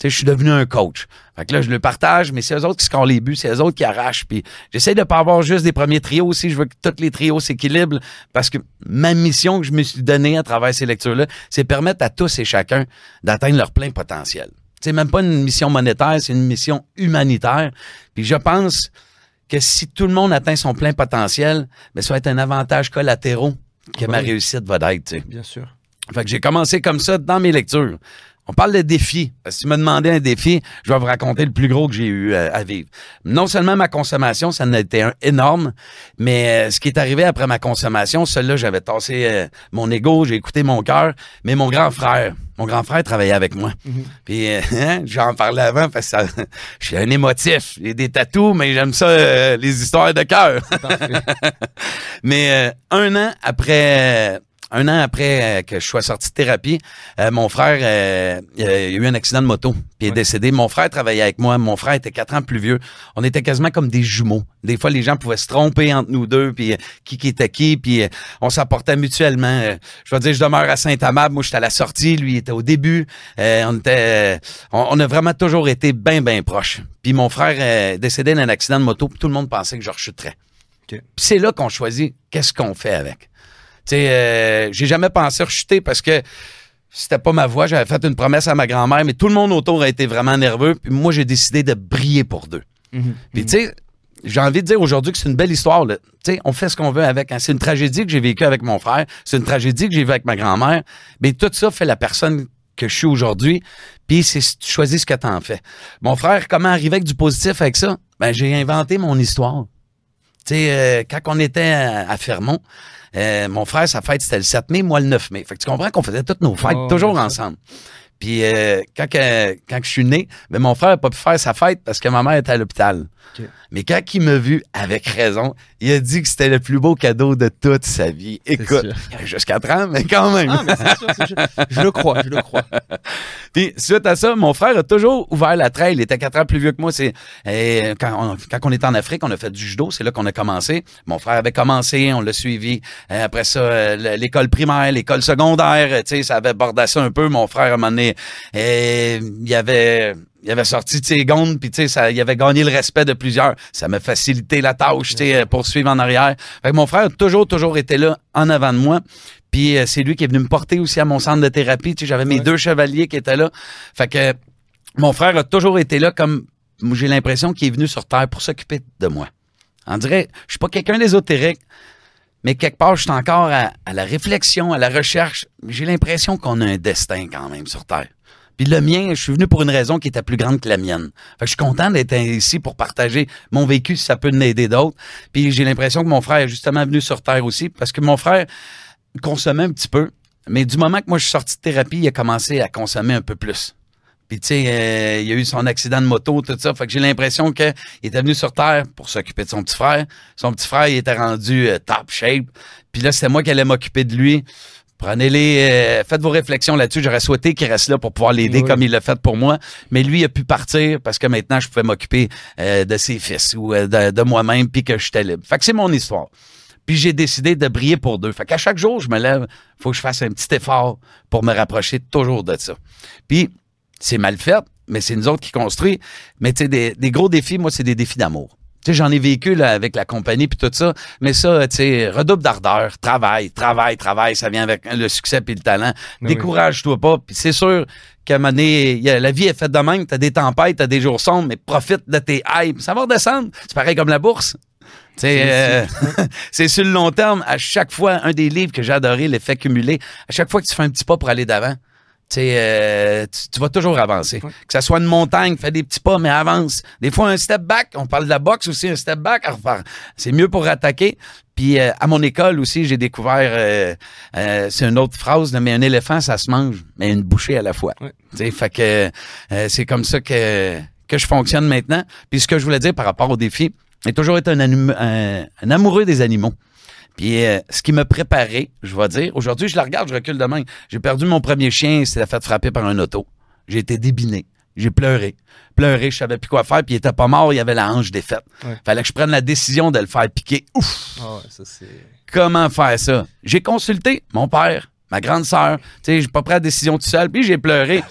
je suis devenu un coach. Fait que là, je le partage, mais c'est eux autres qui scorent les buts, c'est eux autres qui arrachent. Puis j'essaie de pas avoir juste des premiers trios aussi. Je veux que tous les trios s'équilibrent parce que ma mission que je me suis donnée à travers ces lectures-là, c'est permettre à tous et chacun d'atteindre leur plein potentiel. C'est même pas une mission monétaire, c'est une mission humanitaire. Puis je pense que si tout le monde atteint son plein potentiel, ben, ça va être un avantage collatéraux que ma réussite va être.
Bien sûr.
Fait que j'ai commencé comme ça dans mes lectures On parle de défis. Si tu me demandais un défi, je vais vous raconter le plus gros que j'ai eu euh, à vivre. Non seulement ma consommation, ça en a été un énorme, mais euh, ce qui est arrivé après ma consommation, celui-là, j'avais tassé euh, mon ego, j'ai écouté mon cœur, mais mon grand frère, mon grand frère travaillait avec moi.
Mhm.
Puis hein, j'en parlais avant parce que ça- je suis un émotif. J'ai des tatous, mais j'aime ça, les histoires de cœur. Mais euh, un an après, un an après euh, que je sois sorti de thérapie, euh, mon frère, euh, il a eu un accident de moto, puis il est
Ouais.
décédé. Mon frère travaillait avec moi. Mon frère était quatre ans plus vieux. On était quasiment comme des jumeaux. Des fois, les gens pouvaient se tromper entre nous deux, puis euh, qui qui était qui, puis on s'apportait mutuellement. Je vais dire, je demeure à Saint-Amable. Moi, j'étais à la sortie. Lui, il était au début. Euh, on était, on, on a vraiment toujours été bien, bien proches. Puis mon frère euh, décédé d'un accident de moto, puis tout le monde pensait que je rechuterais. Puis c'est là qu'on choisit qu'est-ce qu'on fait avec. Tu sais, euh, j'ai jamais pensé rechuter parce que c'était pas ma voix. J'avais fait une promesse à ma grand-mère, mais tout le monde autour a été vraiment nerveux. Puis moi, j'ai décidé de briller pour deux.
Mhm.
Puis tu sais, j'ai envie de dire aujourd'hui que c'est une belle histoire. là. On fait ce qu'on veut avec. hein. C'est une tragédie que j'ai vécue avec mon frère. C'est une tragédie que j'ai vécue avec ma grand-mère. Mais tout ça fait la personne que je suis aujourd'hui. Puis c'est tu choisis ce que t'en fais. Mon frère, comment arriver avec du positif avec ça? Ben, j'ai inventé mon histoire. Tu sais, euh, quand on était à, à Fermont, euh, mon frère, sa fête, c'était le 7 mai, moi le 9 mai. Fait que tu comprends qu'on faisait toutes nos fêtes
Oh,
toujours ensemble. Puis euh, quand, que- quand que je suis né, ben, mon frère n'a pas pu faire sa fête parce que ma mère était à l'hôpital. Mais quand il m'a vu, avec raison, il a dit que c'était le plus beau cadeau de toute sa vie. Écoute, 4 ans, mais quand même.
Ah, mais sûr, sûr. Je le crois, je le crois.
Puis suite à ça, mon frère a toujours ouvert la trail. Il était quatre ans plus vieux que moi. C'est euh, quand, on, quand on était en Afrique, on a fait du judo. C'est là qu'on a commencé. Mon frère avait commencé, on l'a suivi. Euh, après ça, l'école primaire, l'école secondaire, tu sais, ça avait bordassé un peu. Mon frère, à un moment donné, euh, il avait il avait sorti de ses gonds, puis tu sais, ça, il avait gagné le respect de plusieurs. Ça m'a facilité la tâche, tu sais, euh, pour suivre en arrière. Fait que mon frère a toujours, toujours été là, en avant de moi. Puis euh, c'est lui qui est venu me porter aussi à mon centre de thérapie. Tu sais, j'avais mes
Ouais.
deux chevaliers qui étaient là. Fait que mon frère a toujours été là comme j'ai l'impression qu'il est venu sur Terre pour s'occuper de moi. On dirait, je suis pas quelqu'un d'ésotérique, mais quelque part, je suis encore à, à la réflexion, à la recherche. J'ai l'impression qu'on a un destin quand même sur Terre. Puis le mien, je suis venu pour une raison qui était plus grande que la mienne. Fait que je suis content d'être ici pour partager mon vécu si ça peut aider d'autres. Puis j'ai l'impression que mon frère est justement venu sur Terre aussi parce que mon frère consommait un petit peu. Mais du moment que moi je suis sorti de thérapie, il a commencé à consommer un peu plus. Puis tu sais, euh, il a eu son accident de moto, tout ça. Fait que j'ai l'impression qu'il était venu sur Terre pour s'occuper de son petit frère. Son petit frère, il était rendu euh, top shape. Puis là, c'était moi qui allais m'occuper de lui. Prenez-les, euh, faites vos réflexions là-dessus. J'aurais souhaité qu'il reste là pour pouvoir l'aider
Oui.
comme il l'a fait pour moi. Mais lui, il a pu partir parce que maintenant, je pouvais m'occuper euh, de ses fils ou euh, de, de moi-même puis que j'étais libre. Fait que c'est mon histoire. Puis j'ai décidé de briller pour deux. Fait qu'à chaque jour, je me lève, faut que je fasse un petit effort pour me rapprocher toujours de ça. Puis c'est mal fait, mais c'est nous autres qui construit. Mais tu sais, des, des gros défis, moi, c'est des défis d'amour. Tu sais, j'en ai vécu là, avec la compagnie puis tout ça, mais ça, tu sais, redouble d'ardeur, travail, travail, travail, ça vient avec le succès puis le talent.
Oui.
Décourage-toi pas, puis c'est sûr qu'à un moment donné, la vie est faite de même, t'as des tempêtes, t'as des jours sombres, mais profite de tes hypes, ça va redescendre. C'est pareil comme la bourse. Euh, c'est sur le long terme, à chaque fois, un des livres que j'ai adoré, l'effet cumulé, à chaque fois que tu fais un petit pas pour aller d'avant, euh, tu, tu vas toujours avancer.
Ouais.
Que ça soit une montagne, fais des petits pas, mais avance. Des fois, un step back, on parle de la boxe aussi, un step back, à refaire. c'est mieux pour attaquer. Puis euh, à mon école aussi, j'ai découvert, euh, euh, c'est une autre phrase, mais un éléphant, ça se mange, mais une bouchée à la fois.
Ouais.
Tu sais, fait que euh, c'est comme ça que, que je fonctionne maintenant. Puis ce que je voulais dire par rapport au défi, j'ai toujours été un, anim- un- un amoureux des animaux. Puis euh, ce qui m'a préparé, je vais dire, aujourd'hui, je la regarde, je recule demain. J'ai perdu mon premier chien, il s'est fait frapper par un auto. J'ai été débiné. J'ai pleuré. Pleuré, je savais plus quoi faire, puis il était pas mort, il avait la hanche défaite.
Ouais.
Fallait que je prenne la décision de le faire piquer. Ouf!
Ah ça c'est.
Comment faire ça? J'ai consulté mon père, ma grande sœur. Tu sais, j'ai pas pris la décision tout seul, puis j'ai pleuré.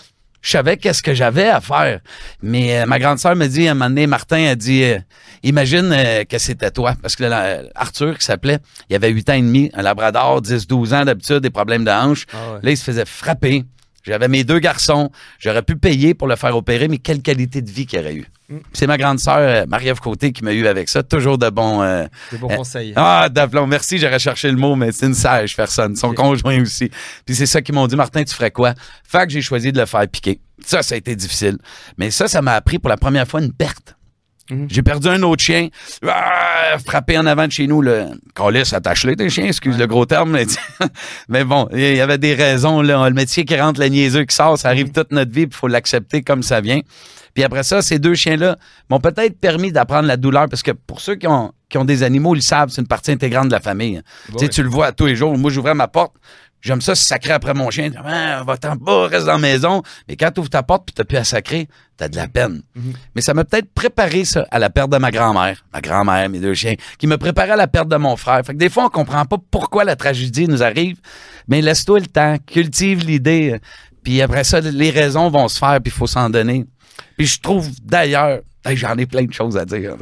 Je savais qu'est-ce que j'avais à faire. Mais euh, ma grande sœur me dit, à un moment donné, Martin a dit, euh, imagine euh, que c'était toi. Parce que là, Arthur, qui s'appelait, il avait 8 ans et demi, un labrador, 10-12 ans d'habitude, des problèmes de hanche.
Ah ouais.
Là, il se faisait frapper. J'avais mes deux garçons. J'aurais pu payer pour le faire opérer, mais quelle qualité de vie qu'il aurait eu.
Mm.
C'est ma grande sœur, euh, Marie-Ève Côté, qui m'a eu avec ça. Toujours de bons... euh,
De bons
Euh,
conseils.
ah, d'aplomb. Merci, j'aurais cherché le mot, mais c'est une sage personne. Son conjoint aussi. Puis c'est ça qu'ils m'ont dit, Martin, tu ferais quoi? Fait que j'ai choisi de le faire piquer. Ça, ça a été difficile. Mais ça, ça m'a appris pour la première fois une perte.
Mhm.
J'ai perdu un autre chien, ah, frappé en avant de chez nous. Le Colis, attache-les tes chiens, excuse le gros terme. Mais, mais bon, il y avait des raisons. Là. Le métier qui rentre, le niaiseux qui sort, ça arrive
Mhm.
toute notre vie, il faut l'accepter comme ça vient. Puis après ça, ces deux chiens-là m'ont peut-être permis d'apprendre la douleur, parce que pour ceux qui ont, qui ont des animaux, ils le savent, c'est une partie intégrante de la famille. Tu sais,
Ouais.
tu le vois tous les jours. Moi, j'ouvrais ma porte. J'aime ça sacrer après mon chien. Ah, va-t'en bas, reste dans la maison. Mais quand tu ouvres ta porte puis t'as plus à sacrer, t'as de la peine.
Mhm.
Mais ça m'a peut-être préparé ça à la perte de ma grand-mère. Ma grand-mère, mes deux chiens, qui me préparait à la perte de mon frère. Fait que des fois, on comprend pas pourquoi la tragédie nous arrive. Mais laisse-toi le temps. Cultive l'idée. Puis après ça, les raisons vont se faire puis il faut s'en donner. Puis je trouve d'ailleurs, j'en ai plein de choses à dire.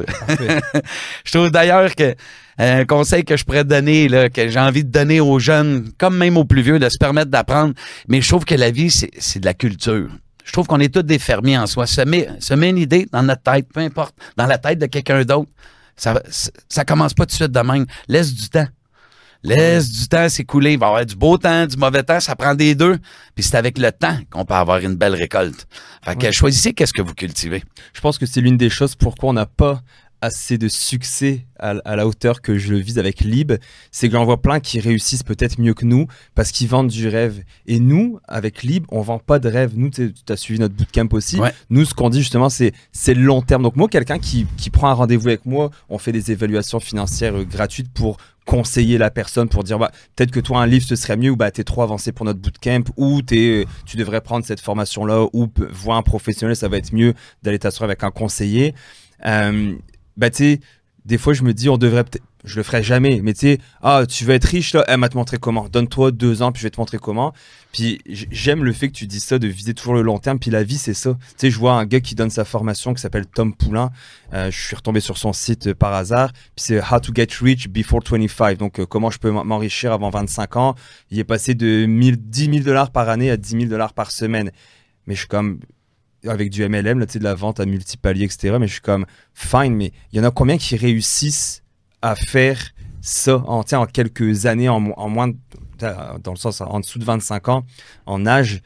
Je trouve d'ailleurs que euh, un conseil que je pourrais donner, que j'ai envie de donner aux jeunes, comme même aux plus vieux, de se permettre d'apprendre. Mais je trouve que la vie, c'est de la culture. Je trouve qu'on est tous des fermiers en soi. Se met, se met une idée dans notre tête, peu importe, dans la tête de quelqu'un d'autre. Ça, ça commence pas tout de suite de même. Laisse du temps. Laisse du temps s'écouler. Il va y avoir du beau temps, du mauvais temps. Ça prend des deux. Puis c'est avec le temps qu'on peut avoir une belle récolte. Fait que
Ouais.
choisissez qu'est-ce que vous cultivez.
Je pense que c'est l'une des choses pourquoi on n'a pas assez de succès à, à la hauteur que je vise avec Lib, c'est que j'en vois plein qui réussissent peut-être mieux que nous parce qu'ils vendent du rêve. Et nous, avec Lib, on vend pas de rêve. Nous, tu as suivi notre bootcamp aussi.
Ouais.
Nous, ce qu'on dit justement, c'est c'est le long terme. Donc moi, quelqu'un qui, qui prend un rendez-vous avec moi, on fait des évaluations financières euh, gratuites pour conseiller la personne pour dire bah, peut-être que toi un livre ce serait mieux ou bah t'es trop avancé pour notre bootcamp ou t'es tu devrais prendre cette formation là ou voir un professionnel ça va être mieux d'aller t'asseoir avec un conseiller euh, bah tu sais des fois je me dis on devrait peut-être je le ferai jamais mais tu sais ah tu veux être riche là elle m'a te montrer comment. Donne-toi deux ans puis je vais te montrer comment. Puis j'aime le fait que tu dis ça de viser toujours le long terme puis la vie c'est ça. Tu sais je vois un gars qui donne sa formation qui s'appelle Tom Poulain. Euh, je suis retombé sur son site euh, par hasard. Puis c'est How to get rich before 25 donc euh, comment je peux m'en- m'enrichir avant 25 ans. Il est passé de 1000 10 000 dollars par année à 10 000 dollars par semaine. Mais je suis comme avec du MLM, là, de la vente à multipalier, etc. Mais je suis comme, fine, mais il y en a combien qui réussissent à faire ça en, en quelques années, en, mo- en moins, dans le sens, en dessous de 25 ans, en âge?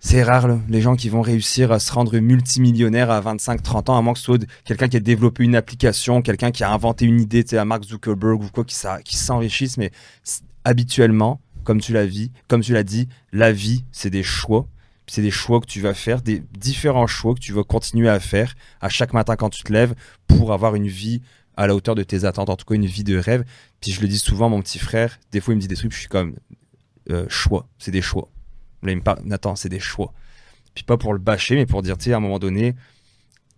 C'est rare, les gens qui vont réussir à se rendre multimillionnaire à 25-30 ans, à moins que ce soit quelqu'un qui a développé une application, quelqu'un qui a inventé une idée, tu sais, à Mark Zuckerberg ou quoi, qui, qui s'enrichissent. Mais habituellement, comme tu l'as dit, la vie, c'est des choix. C'est des choix que tu vas faire, des différents choix que tu vas continuer à faire à chaque matin quand tu te lèves pour avoir une vie à la hauteur de tes attentes, en tout cas une vie de rêve. Puis je le dis souvent, mon petit frère, des fois il me dit des trucs, je suis comme euh, choix, c'est des choix. Là, il me parle, Nathan, c'est des choix. Puis pas pour le bâcher, mais pour dire, tu sais, à un moment donné,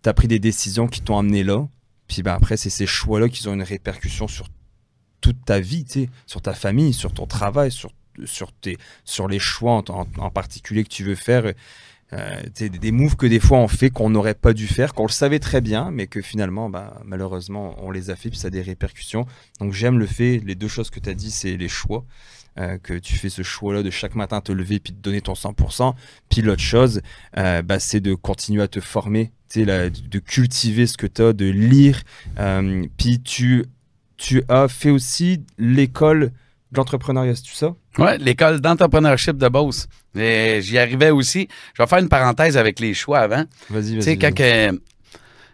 tu as pris des décisions qui t'ont amené là. Puis ben, après, c'est ces choix-là qui ont une répercussion sur toute ta vie, tu sais, sur ta famille, sur ton travail, sur, sur, tes, sur les choix en, particulier que tu veux faire. Euh, des, des moves que des fois on fait qu'on n'aurait pas dû faire, qu'on le savait très bien, mais que finalement, bah, malheureusement, on les a fait, puis ça a des répercussions. Donc j'aime le fait, les deux choses que tu as dit, c'est les choix. euh, que tu fais ce choix-là de chaque matin te lever puis de donner ton 100%. Puis l'autre chose, euh, bah, c'est de continuer à te former, là, de cultiver ce que tu as, de lire. Puis tu, tu as fait aussi l'école l'entrepreneuriat, c'est ça?
Ouais, l'école d'entrepreneurship de Beauce. J'y arrivais aussi. Je vais faire une parenthèse avec les choix avant.
Vas-y, vas-y.
Tu sais, quand que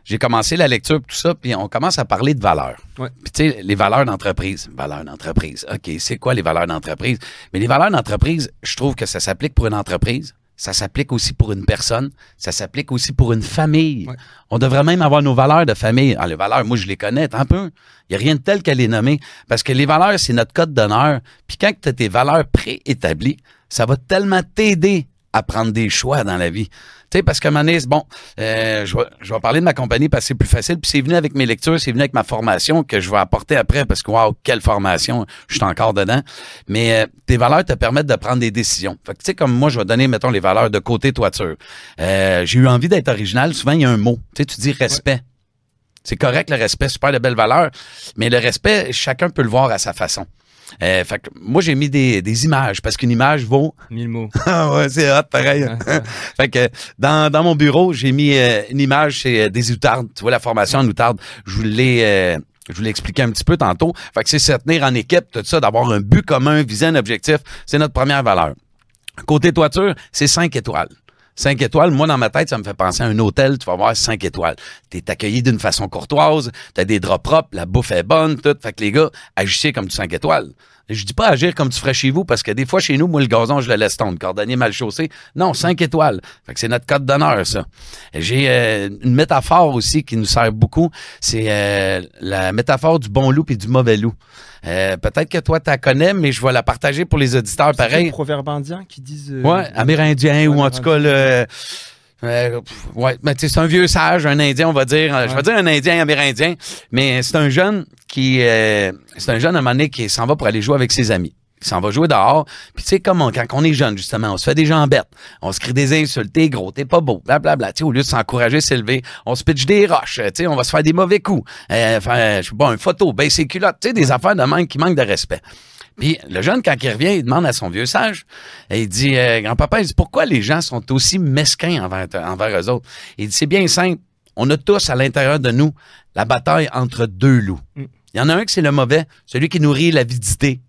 j'ai commencé la lecture tout ça, puis on commence à parler de valeurs.
Ouais.
Puis tu sais, les valeurs d'entreprise. Valeurs d'entreprise. OK, c'est quoi les valeurs d'entreprise? Mais les valeurs d'entreprise, je trouve que ça s'applique pour une entreprise. Ça s'applique aussi pour une personne. Ça s'applique aussi pour une famille.
Ouais.
On devrait même avoir nos valeurs de famille. Ah, les valeurs, moi, je les connais un peu. Il n'y a rien de tel qu'à les nommer. Parce que les valeurs, c'est notre code d'honneur. Puis quand tu as tes valeurs préétablies, ça va tellement t'aider à prendre des choix dans la vie. Tu sais, parce donné, c'est bon, euh, je, vais, je vais parler de ma compagnie parce que c'est plus facile. Puis c'est venu avec mes lectures, c'est venu avec ma formation que je vais apporter après parce que, waouh, quelle formation, je suis encore dedans. Mais euh, tes valeurs te permettent de prendre des décisions. Fait que, tu sais, comme moi, je vais donner, mettons, les valeurs de côté toiture. Euh, J'ai eu envie d'être original. Souvent, il y a un mot. Tu sais, tu dis respect. C'est correct, le respect, super de belles valeurs. Mais le respect, chacun peut le voir à sa façon. Euh, fait que moi, j'ai mis des, des images parce qu'une image vaut.
Mille mots.
Ah ouais, c'est hot, pareil. fait que dans, dans mon bureau, j'ai mis euh, une image, c'est euh, des outardes. Tu vois, la formation en outarde, je vous l'ai. euh, je vous l'ai expliqué un petit peu tantôt. Fait que c'est se tenir en équipe, tout ça, d'avoir un but commun, viser un objectif. C'est notre première valeur. Côté toiture, c'est 5 étoiles. 5 étoiles, moi, dans ma tête, ça me fait penser à un hôtel, tu vas voir 5 étoiles. T'es accueilli d'une façon courtoise, t'as des draps propres, la bouffe est bonne, tout. Fait que les gars, agissez comme du 5 étoiles. Je dis pas agir comme tu ferais chez vous, parce que des fois, chez nous, moi, le gazon, je le laisse tomber. Cordonnier mal chaussé. Non, 5 étoiles. Fait que c'est notre code d'honneur, ça. J'ai euh, une métaphore aussi qui nous sert beaucoup. C'est euh, la métaphore du bon loup et du mauvais loup. Euh, Peut-être que toi, tu la connais, mais je vais la partager pour les auditeurs pareil.
les proverbes indiens qui disent. euh,
Ouais, amérindien ou en tout cas le. Euh, ouais, mais c'est un vieux sage, un Indien, on va dire. euh, Je vais dire un Indien amérindien, mais c'est un jeune qui, euh, c'est un jeune à un moment donné qui s'en va pour aller jouer avec ses amis. Il s'en va jouer dehors. Puis tu sais, comme on- quand on est jeune, justement, on se fait des gens bêtes. On se crie des insultes, t'es gros, t'es pas beau, blablabla. Tu sais, au lieu de s'encourager, s'élever, on se pitche des roches. euh, Tu sais, on va se faire des mauvais coups. Euh, faire, je sais pas, une photo, ben ses culottes. Tu sais, des affaires de manque qui manquent de respect. Puis le jeune, quand il revient, il demande à son vieux sage, et il dit, euh, grand-papa, il dit, pourquoi les gens sont aussi mesquins envers, envers eux autres? Il dit, c'est bien simple. On a tous à l'intérieur de nous la bataille entre deux loups.
Mm.
Il y en a un qui c'est le mauvais, celui qui nourrit l'avidité,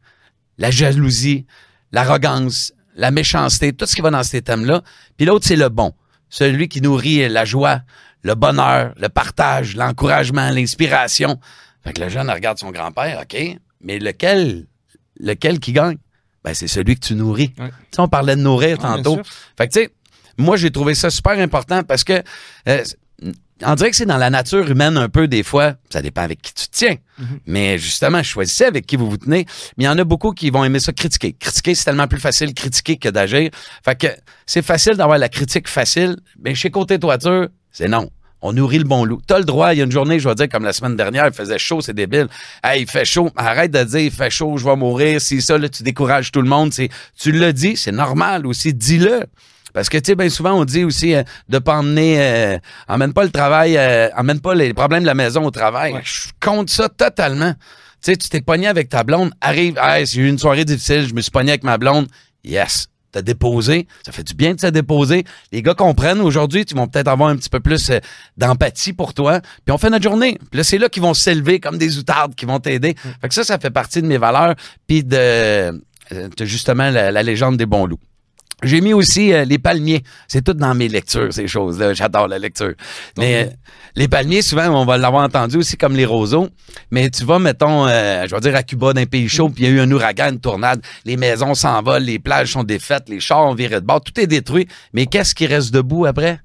la jalousie, l'arrogance, la méchanceté, tout ce qui va dans ces thèmes-là. Puis l'autre, c'est le bon, celui qui nourrit la joie, le bonheur, le partage, l'encouragement, l'inspiration. Fait que le jeune regarde son grand-père, OK, mais lequel, lequel qui gagne? Ben, c'est celui que tu nourris.
Ouais.
Tu sais, on parlait de nourrir tantôt. Fait que, tu sais, moi, j'ai trouvé ça super important parce que, euh, on dirait que c'est dans la nature humaine un peu, des fois. Ça dépend avec qui tu te tiens.
Mhm.
Mais justement, choisissez avec qui vous vous tenez. Mais il y en a beaucoup qui vont aimer ça critiquer. Critiquer, c'est tellement plus facile critiquer que d'agir. Fait que c'est facile d'avoir la critique facile. Mais chez Côté Toiture, c'est non. On nourrit le bon loup. T'as le droit, il y a une journée, je vais dire, comme la semaine dernière, il faisait chaud, c'est débile. Hey, il fait chaud. Arrête de dire, il fait chaud, je vais mourir. Si ça, là, tu décourages tout le monde. C'est, tu le dis, c'est normal aussi. Dis-le. Parce que, tu sais, bien souvent, on dit aussi euh, de pas emmener, euh, emmène pas le travail, euh, emmène pas les problèmes de la maison au travail.
Ouais.
Je compte ça totalement. Tu sais, tu t'es pogné avec ta blonde, arrive, hey, j'ai eu une soirée difficile, je me suis pogné avec ma blonde. Yes. T'as déposé. Ça fait du bien de se déposer. Les gars comprennent aujourd'hui, ils vont peut-être avoir un petit peu plus euh, d'empathie pour toi. Puis on fait notre journée. Puis là, c'est là qu'ils vont s'élever comme des outardes qui vont t'aider. Fait que ça, ça fait partie de mes valeurs. Puis de, euh, de justement la, la légende des bons loups. J'ai mis aussi euh, les palmiers. C'est tout dans mes lectures, ces choses-là. J'adore la lecture. Mais euh, les palmiers, souvent, on va l'avoir entendu aussi comme les roseaux. Mais tu vas, mettons, euh, je vais dire à Cuba, d'un pays chaud, puis il y a eu un ouragan, une tornade. Les maisons s'envolent, les plages sont défaites, les chars ont viré de bord. Tout est détruit. Mais qu'est-ce qui reste debout après?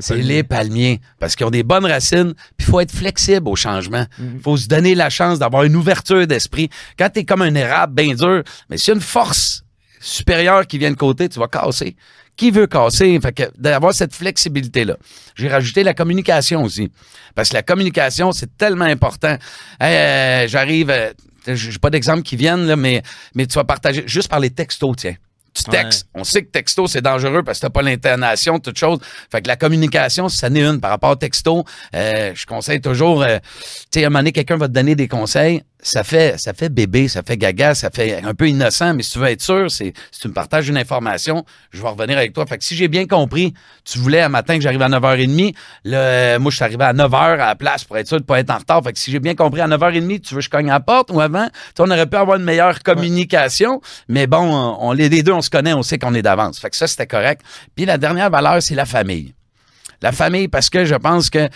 C'est les palmiers. Parce qu'ils ont des bonnes racines, puis il faut être flexible au changement. Il
Mhm.
faut se donner la chance d'avoir une ouverture d'esprit. Quand tu es comme un érable bien dur, mais s'il y a une force supérieure qui vient de côté, tu vas casser. Qui veut casser? Fait que d'avoir cette flexibilité-là. J'ai rajouté la communication aussi. Parce que la communication, c'est tellement important. Hey, euh, J'arrive, euh, j'ai pas d'exemple qui viennent, là, mais, mais tu vas partager juste par les textos, tiens. Tu
Ouais.
textes. On sait que texto, c'est dangereux parce que t'as pas l'intonation, toute chose. Fait que la communication, ça n'est une. Par rapport au texto, euh, je conseille toujours, euh, tu sais, à un moment donné, quelqu'un va te donner des conseils. Ça fait, ça fait bébé, ça fait gaga, ça fait un peu innocent, mais si tu veux être sûr, c'est, si tu me partages une information, je vais revenir avec toi. Fait que si j'ai bien compris, tu voulais un matin que j'arrive à 9h30, là, moi, je suis arrivé à 9h à la place pour être sûr de pas être en retard. Fait que si j'ai bien compris, à 9h30, tu veux que je cogne à la porte ou avant? On aurait pu avoir une meilleure communication, mais bon, on, on- les deux, on se connaît, on sait qu'on est d'avance. Fait que ça, c'était correct. Puis la dernière valeur, c'est la famille. La famille, parce que je pense que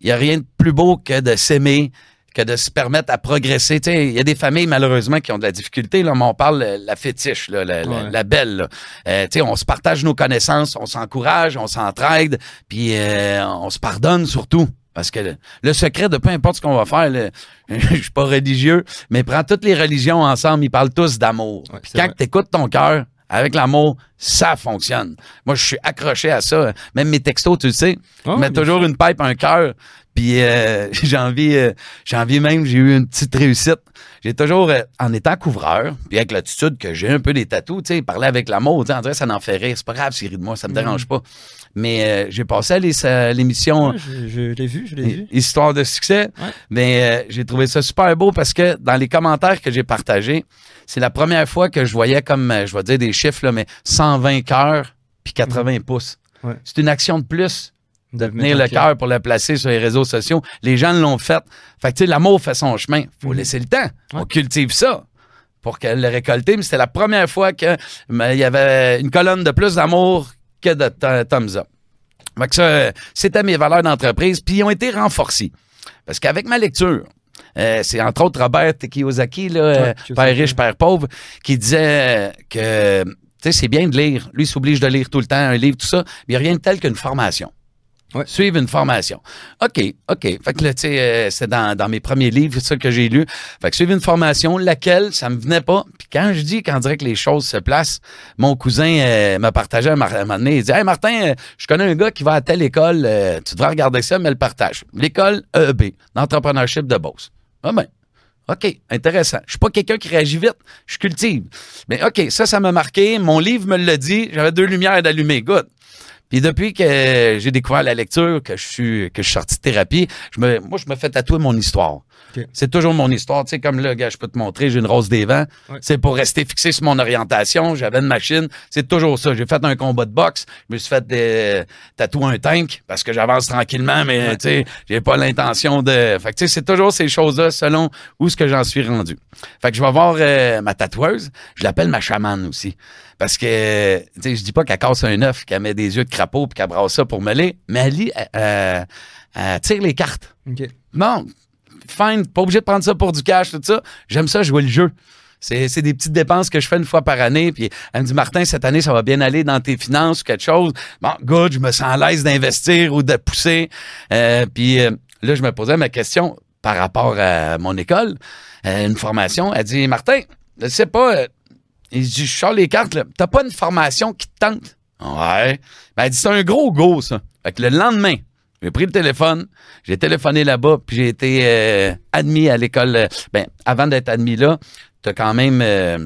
il y a rien de plus beau que de s'aimer, que de se permettre à progresser. Tu sais, il y a des familles, malheureusement, qui ont de la difficulté. Là, mais on parle euh, la fétiche, là, la, la-
Ouais.
la belle. là. Euh, tu sais, on se partage nos connaissances, on s'encourage, on s'entraide, puis euh, on se pardonne surtout. Parce que le, le secret de peu importe ce qu'on va faire, là, je suis pas religieux, mais prends toutes les religions ensemble, ils parlent tous d'amour.
Ouais,
quand tu écoutes ton cœur avec l'amour, ça fonctionne. Moi, je suis accroché à ça. Même mes textos, tu le sais,
Ah,
je mets toujours une pipe, un cœur. Puis euh, j'ai envie, euh, j'ai envie même, j'ai eu une petite réussite. J'ai toujours, euh, en étant couvreur, puis avec l'attitude que j'ai un peu des tatous, tu sais, parler avec l'amour, tu sais, André, ça n'en fait rire. C'est pas grave s'il rit de moi, ça me dérange pas. Mais euh, j'ai passé à l'é- à l'émission
Ouais, je je l'ai vu, je l'ai vu.
Histoire de succès.
Ouais.
Mais euh, j'ai trouvé ça super beau parce que dans les commentaires que j'ai partagés, c'est la première fois que je voyais comme, euh, je vais dire des chiffres, là, mais 120 cœurs puis 80 pouces.
Ouais.
C'est une action de plus de tenir le
cœur.
pour le placer sur les réseaux sociaux. Les gens l'ont fait. Fait que, tu sais, l'amour fait son chemin. Faut
Mhm.
laisser le temps.
Ouais.
On cultive ça pour qu'elle le récolter. Mais c'était la première fois que mais, il y avait une colonne de plus d'amour que de th- thumbs up. Fait que ça, c'était mes valeurs d'entreprise, puis ils ont été renforcées. Parce qu'avec ma lecture, euh, c'est entre autres Robert Kiyosaki, là, euh. Père riche, Père pauvre, qui disait euh, que tu sais, c'est bien de lire. Lui, il s'oblige de lire tout le temps un livre, tout ça, mais il n'y a rien de tel qu'une formation. Suivre une formation. OK, OK. Fait que là, tu sais, euh, c'est dans, dans mes premiers livres, c'est ça que j'ai lu. Fait que suivre une formation, laquelle ça me venait pas. Puis quand je dis qu'on dirait que les choses se placent, mon cousin euh, m'a partagé un, moment donné. Il dit Hey Martin, euh, je connais un gars qui va à telle école, euh, tu devrais regarder ça, mais le partage. L'école EEB, d'entrepreneurship de Beauce. Ah ben, OK, intéressant. Je suis pas quelqu'un qui réagit vite, je cultive. Mais OK, ça, ça m'a marqué. Mon livre me l'a dit. J'avais deux lumières d'allumer. Good. Puis depuis que j'ai découvert la lecture, que je suis que je suis sorti de thérapie, je me, moi, je me fais tatouer mon histoire. C'est toujours mon histoire. Tu sais, comme là, gars, je peux te montrer, j'ai une rose des vents.
Ouais.
C'est pour rester fixé sur mon orientation. J'avais une machine. C'est toujours ça. J'ai fait un combat de boxe. Je me suis fait des, tatouer un tank parce que j'avance tranquillement, mais
Ouais.
tu sais, j'ai pas l'intention de. Fait que tu sais, c'est toujours ces choses-là selon où ce que j'en suis rendu. Fait que je vais voir euh, ma tatoueuse. Je l'appelle ma chamane aussi. Parce que, tu sais, je dis pas qu'elle casse un œuf, qu'elle met des yeux de crapaud puis qu'elle brasse ça pour me lit, mais elle, lit, elle, elle- elle tire les cartes.
OK.
Non, fine, pas obligé de prendre ça pour du cash, tout ça. J'aime ça jouer le jeu. C'est, des petites dépenses que je fais une fois par année. Puis elle me dit, Martin, cette année, ça va bien aller dans tes finances ou quelque chose. Bon, good, je me sens à l'aise d'investir ou de pousser. Euh, puis euh, là, je me posais ma question par rapport à mon école, euh, une formation. Elle dit, Martin, je sais pas, euh, il dit, je sors les cartes. T'as pas une formation qui te tente? Ouais. Ben, elle dit, c'est un gros go, ça. Fait que le lendemain, j'ai pris le téléphone, j'ai téléphoné là-bas, puis j'ai été euh, admis à l'école. euh, Ben, avant d'être admis là, t'as quand même, euh,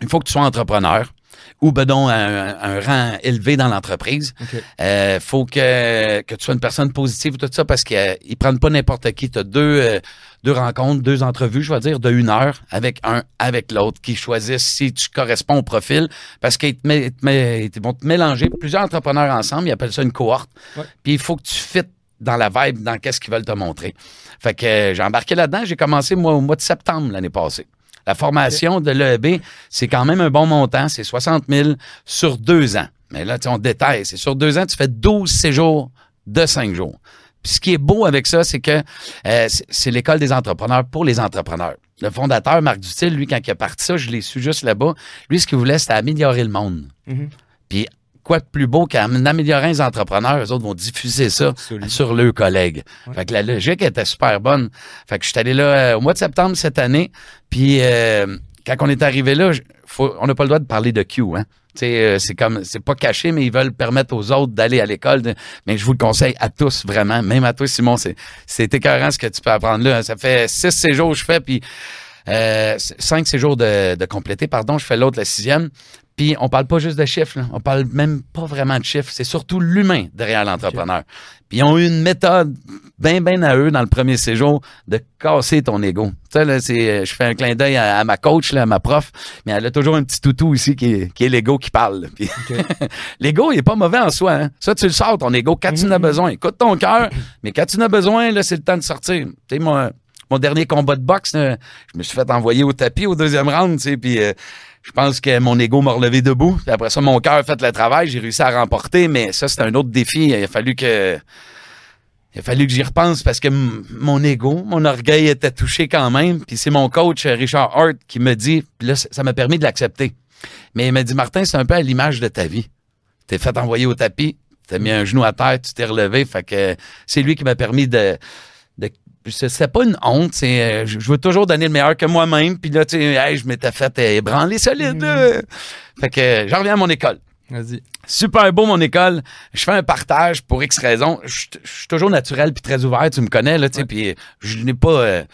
il faut que tu sois entrepreneur ou ben donc un, un rang élevé dans l'entreprise.
OK.
Euh, faut que, que tu sois une personne positive tout ça parce qu'ils ils prennent pas n'importe qui. Tu as deux, euh, deux rencontres, deux entrevues, je vais dire, de une heure avec un, avec l'autre, qui choisissent si tu corresponds au profil parce qu'ils te met- te met- ils vont te mélanger plusieurs entrepreneurs ensemble. Ils appellent ça une cohorte.
Ouais.
Puis il faut que tu fites dans la vibe, dans qu'est-ce qu'ils veulent te montrer. Fait que euh, j'ai embarqué là-dedans. J'ai commencé, moi, au mois de septembre l'année passée. La formation de l'EEB, c'est quand même un bon montant. C'est 60 000 sur deux ans. Mais là, tu sais, on détaille. C'est sur deux ans, tu fais 12 séjours de cinq jours. Puis ce qui est beau avec ça, c'est que euh, c'est- l'école des entrepreneurs pour les entrepreneurs. Le fondateur, Marc Dutil, lui, quand il a parti ça, je l'ai su juste là-bas. Lui, ce qu'il voulait, c'était améliorer le monde.
Mhm.
Puis quoi de plus beau qu'en améliorant les entrepreneurs, eux autres vont diffuser ça
Absolument.
sur leurs collègues.
Ouais.
Fait que la logique était super bonne. Fait que je suis allé là euh, au mois de septembre cette année. Puis euh, quand on est arrivé là, faut, on n'a pas le droit de parler de Q. Hein? Tu sais, euh, c'est comme c'est pas caché, mais ils veulent permettre aux autres d'aller à l'école. de- Mais je vous le conseille à tous, vraiment. Même à toi, Simon, c'est, c'est écœurant ce que tu peux apprendre là. Ça fait six séjours que je fais, puis euh, cinq séjours de, de compléter, pardon. Je fais l'autre, le sixième. Puis on parle pas juste de chiffres, là. on parle même pas vraiment de chiffres. C'est surtout l'humain derrière l'entrepreneur. Puis ils ont eu une méthode bien, bien à eux dans le premier séjour de casser ton ego. Ça, là, c'est, je fais un clin d'œil à, à ma coach, là, à ma prof, mais elle a toujours un petit toutou ici qui est, qui est l'ego qui parle. Puis l'ego, il est pas mauvais en soi. Hein? Ça, tu le sors, ton ego, quand tu en as
Mhm.
besoin. Écoute ton cœur, mais quand tu en as besoin, là, c'est le temps de sortir. Tu sais, moi, mon dernier combat de boxe, là, je me suis fait envoyer au tapis au deuxième round, tu sais, puis euh, je pense que mon ego m'a relevé debout. Puis après ça, mon cœur a fait le travail, j'ai réussi à remporter, mais ça, c'était un autre défi. Il a fallu que il a fallu que j'y repense parce que mon ego, mon orgueil était touché quand même. Puis c'est mon coach, euh, Richard Hart, qui me dit, puis là, ça ça m'a permis de l'accepter. Mais il m'a dit, Martin, c'est un peu à l'image de ta vie. T'es fait envoyer au tapis, t'as mis un genou à terre, tu t'es relevé. Fait que c'est lui qui m'a permis de... c'est pas une honte, c'est euh, je je veux toujours donner le meilleur que moi-même. Puis là, tu sais, hey, je m'étais fait ébranler solide. là. Fait que j'en reviens à mon école.
Vas-y.
Super beau, mon école. Je fais un partage pour X raisons. Je je suis toujours naturel puis très ouvert, tu me connais, là, tu sais, puis je n'ai pas... euh,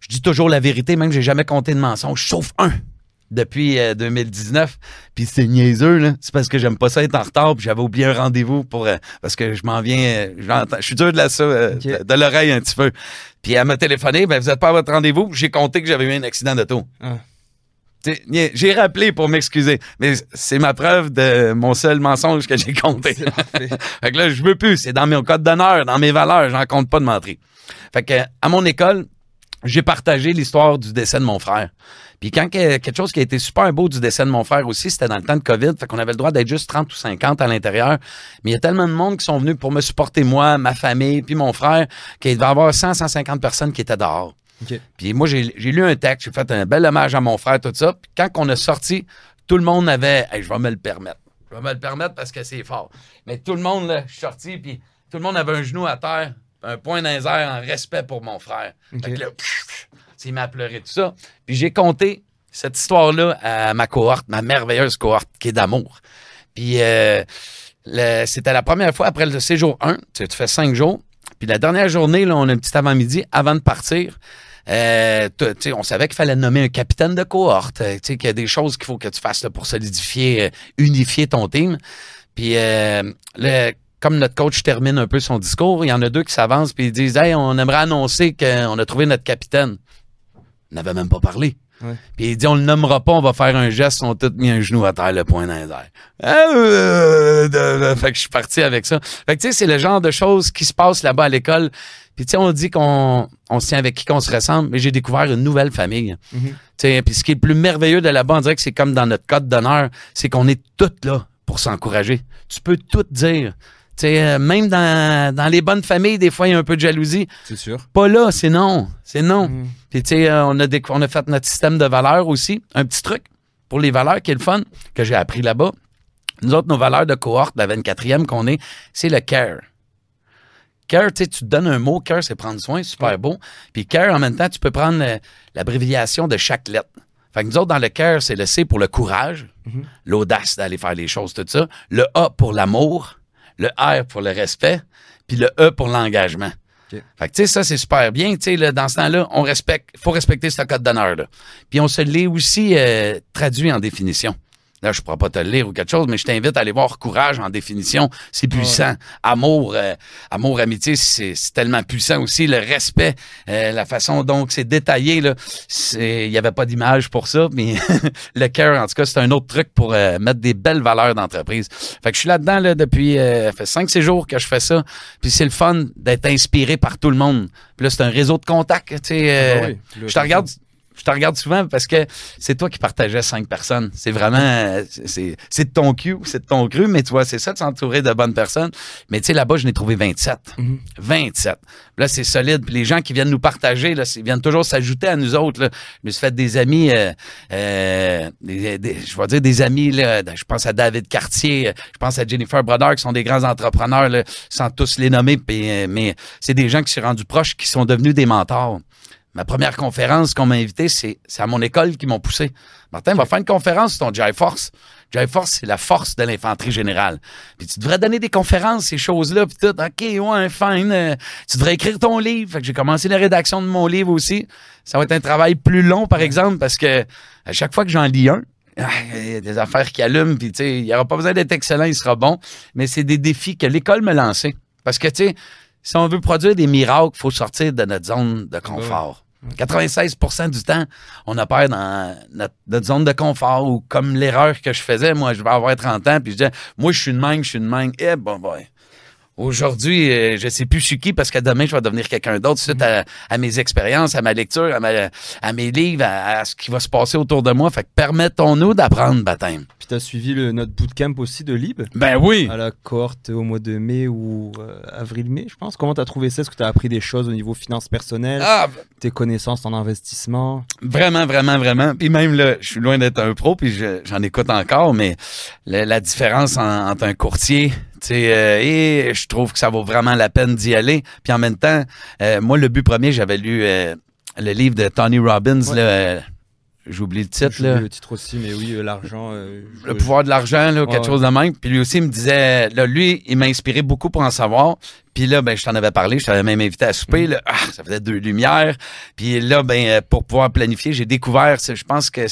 je dis toujours la vérité, même j'ai jamais compté de mensonge, sauf un depuis euh, 2019. Puis c'est niaiseux, là. C'est parce que j'aime pas ça être en retard, puis j'avais oublié un rendez-vous pour... euh, parce que je m'en viens... euh, je suis dur de la euh, de, de l'oreille un petit peu. Puis elle m'a téléphoné, ben vous êtes pas à votre rendez-vous. J'ai compté que j'avais eu un accident d'auto.
Ah.
J'ai rappelé pour m'excuser, mais c'est ma preuve de mon seul mensonge que j'ai compté. Fait que là, je veux plus. C'est dans mes code d'honneur, dans mes valeurs. J'en compte pas de mentir. Fait que, à mon école, j'ai partagé l'histoire du décès de mon frère. Puis quand que- quelque chose qui a été super beau du décès de mon frère aussi, c'était dans le temps de COVID. Fait qu'on avait le droit d'être juste 30 ou 50 à l'intérieur. Mais il y a tellement de monde qui sont venus pour me supporter, moi, ma famille, puis mon frère, qu'il devait y avoir 100, 150 personnes qui étaient dehors. Puis moi, j'ai lu un texte, j'ai fait un bel hommage à mon frère, tout ça. Puis quand on a sorti, tout le monde avait Hey, je vais me le permettre. Je vais me le permettre parce que c'est fort. Mais tout le monde, là, je suis sorti, puis tout le monde avait un genou à terre, un point dans les airs en respect pour mon frère. Fait que là, pff, pff, il m'a pleuré tout ça. Puis j'ai conté cette histoire-là à ma cohorte, ma merveilleuse cohorte qui est d'amour. Puis euh, c'était la première fois après le séjour 1, tu, fais cinq jours. Puis la dernière journée, là, on a un petit avant-midi avant de partir. Euh, on savait qu'il fallait nommer un capitaine de cohorte, euh, qu'il y a des choses qu'il faut que tu fasses pour solidifier, unifier ton team. Puis le- comme notre coach termine un peu son discours, il y en a deux qui s'avancent puis ils disent Hey, on aimerait annoncer qu'on a trouvé notre capitaine. On n'avait même pas parlé. Puis il dit on le nommera pas, on va faire un geste, ont tous mis un genou à terre, le point dans les airs. Ah, euh, fait que je suis parti avec ça. Fait que tu sais, c'est le genre de choses qui se passent là-bas à l'école. Puis tu sais, on dit qu'on on se tient avec qui qu'on se ressemble, mais j'ai découvert une nouvelle famille.
Mhm.
Tu sais, Puis ce qui est le plus merveilleux de là-bas, on dirait que c'est comme dans notre code d'honneur, c'est qu'on est toutes là pour s'encourager. Tu peux tout dire. Tu sais, euh, même dans, dans les bonnes familles, des fois, il y a un peu de jalousie.
C'est sûr.
Pas là, c'est non. C'est non.
Mhm.
Puis, tu sais, euh, on, a déc- on a fait notre système de valeurs aussi. Un petit truc pour les valeurs qui est le fun, que j'ai appris là-bas. Nous autres, nos valeurs de cohorte, la 24e qu'on est, c'est le care. Care, tu sais, tu te donnes un mot. Care, c'est prendre soin, super beau. Puis care, en même temps, tu peux prendre euh, l'abréviation de chaque lettre. Fait que nous autres, dans le care, c'est le C pour le courage,
Mhm.
l'audace d'aller faire les choses, tout ça. Le A pour l'amour, le R pour le respect, puis le E pour l'engagement. Fait que, tu sais, ça, c'est super bien. Tu sais, là, dans ce temps-là, on respecte, faut respecter ce code d'honneur, là. Puis on se l'est aussi euh, traduit en définition. Là, je pourrais pas te le lire ou quelque chose, mais je t'invite à aller voir courage en définition. C'est puissant. Amour, euh, amour, amitié, c'est tellement puissant aussi. Le respect, euh, la façon dont c'est détaillé, il y avait pas d'image pour ça, mais le cœur, en tout cas, c'est un autre truc pour euh, mettre des belles valeurs d'entreprise. Fait que je suis là-dedans là, depuis euh, ça fait 5-6 jours que je fais ça. Puis c'est le fun d'être inspiré par tout le monde. Puis là, c'est un réseau de contacts. Tu sais, euh,
Ah oui,
je te regarde. Je te regarde souvent parce que c'est toi qui partageais cinq personnes. C'est vraiment, c'est c'est de ton cul, c'est de ton cru, mais tu vois, c'est ça de s'entourer de bonnes personnes. Mais tu sais, là-bas, je n'ai trouvé 27.
Mhm.
27. Là, c'est solide. Puis les gens qui viennent nous partager, là, ils viennent toujours s'ajouter à nous autres. Là. Je me suis fait des amis, euh, euh, des- des- je vais dire des amis, là, je pense à David Cartier, euh, je pense à Jennifer Brodeur, qui sont des grands entrepreneurs, là, sans tous les nommer, puis, euh, mais c'est des gens qui sont rendus proches, qui sont devenus des mentors. Ma première conférence qu'on m'a invité, c'est à mon école qui m'ont poussé. Martin, va faire une conférence sur ton Jai Force. Jai Force, c'est la force de l'infanterie générale. Puis tu devrais donner des conférences, ces choses-là, puis tout. OK, ouais, fine. euh, tu devrais écrire ton livre. Fait que j'ai commencé la rédaction de mon livre aussi. Ça va être un travail plus long, par exemple, parce que à chaque fois que j'en lis un, ah, il y a des affaires qui allument, puis tu sais, il n'y aura pas besoin d'être excellent, il sera bon. Mais c'est des défis que l'école me lançait. Parce que, tu sais, si on veut produire des miracles, il faut sortir de notre zone de confort. 96% du temps, on opère dans notre, notre zone de confort ou comme l'erreur que je faisais, moi, je vais avoir 30 ans, puis je disais, moi, je suis une mangue, je suis une mangue. Eh, bon, boy. Aujourd'hui, euh, je sais plus je suis qui parce que demain, je vais devenir quelqu'un d'autre suite à, à mes expériences, à ma lecture, à, ma- à mes livres, à, à ce qui va se passer autour de moi. Fait que permettons-nous d'apprendre baptême.
Puis t'as suivi le, notre bootcamp aussi de Lib?
Ben oui.
à la cohorte au mois de mai ou euh, avril-mai, je pense. Comment t'as trouvé ça? Est-ce que t'as appris des choses au niveau finances personnelles,
Ah,
tes connaissances en investissement?
Vraiment, vraiment, vraiment. Puis même là, je suis loin d'être un pro, puis je- j'en écoute encore, mais la, la différence en- entre un courtier, tu euh, et je trouve que ça vaut vraiment la peine d'y aller. Puis en même temps, euh, moi, le but premier, j'avais lu euh, le livre de Tony Robbins,
Ouais.
là, j'oublie le titre.
J'oublie
Là.
le titre aussi, mais oui, euh, l'argent. euh, je-
Le pouvoir de l'argent, là, quelque
Ouais,
chose de même. Puis lui aussi, il me disait, là, lui, il m'a inspiré beaucoup pour en savoir. Puis là, ben, je t'en avais parlé, je t'avais même invité à souper. Là, Ah, ça faisait deux lumières. Puis là, ben, euh, pour pouvoir planifier, j'ai découvert, je pense que,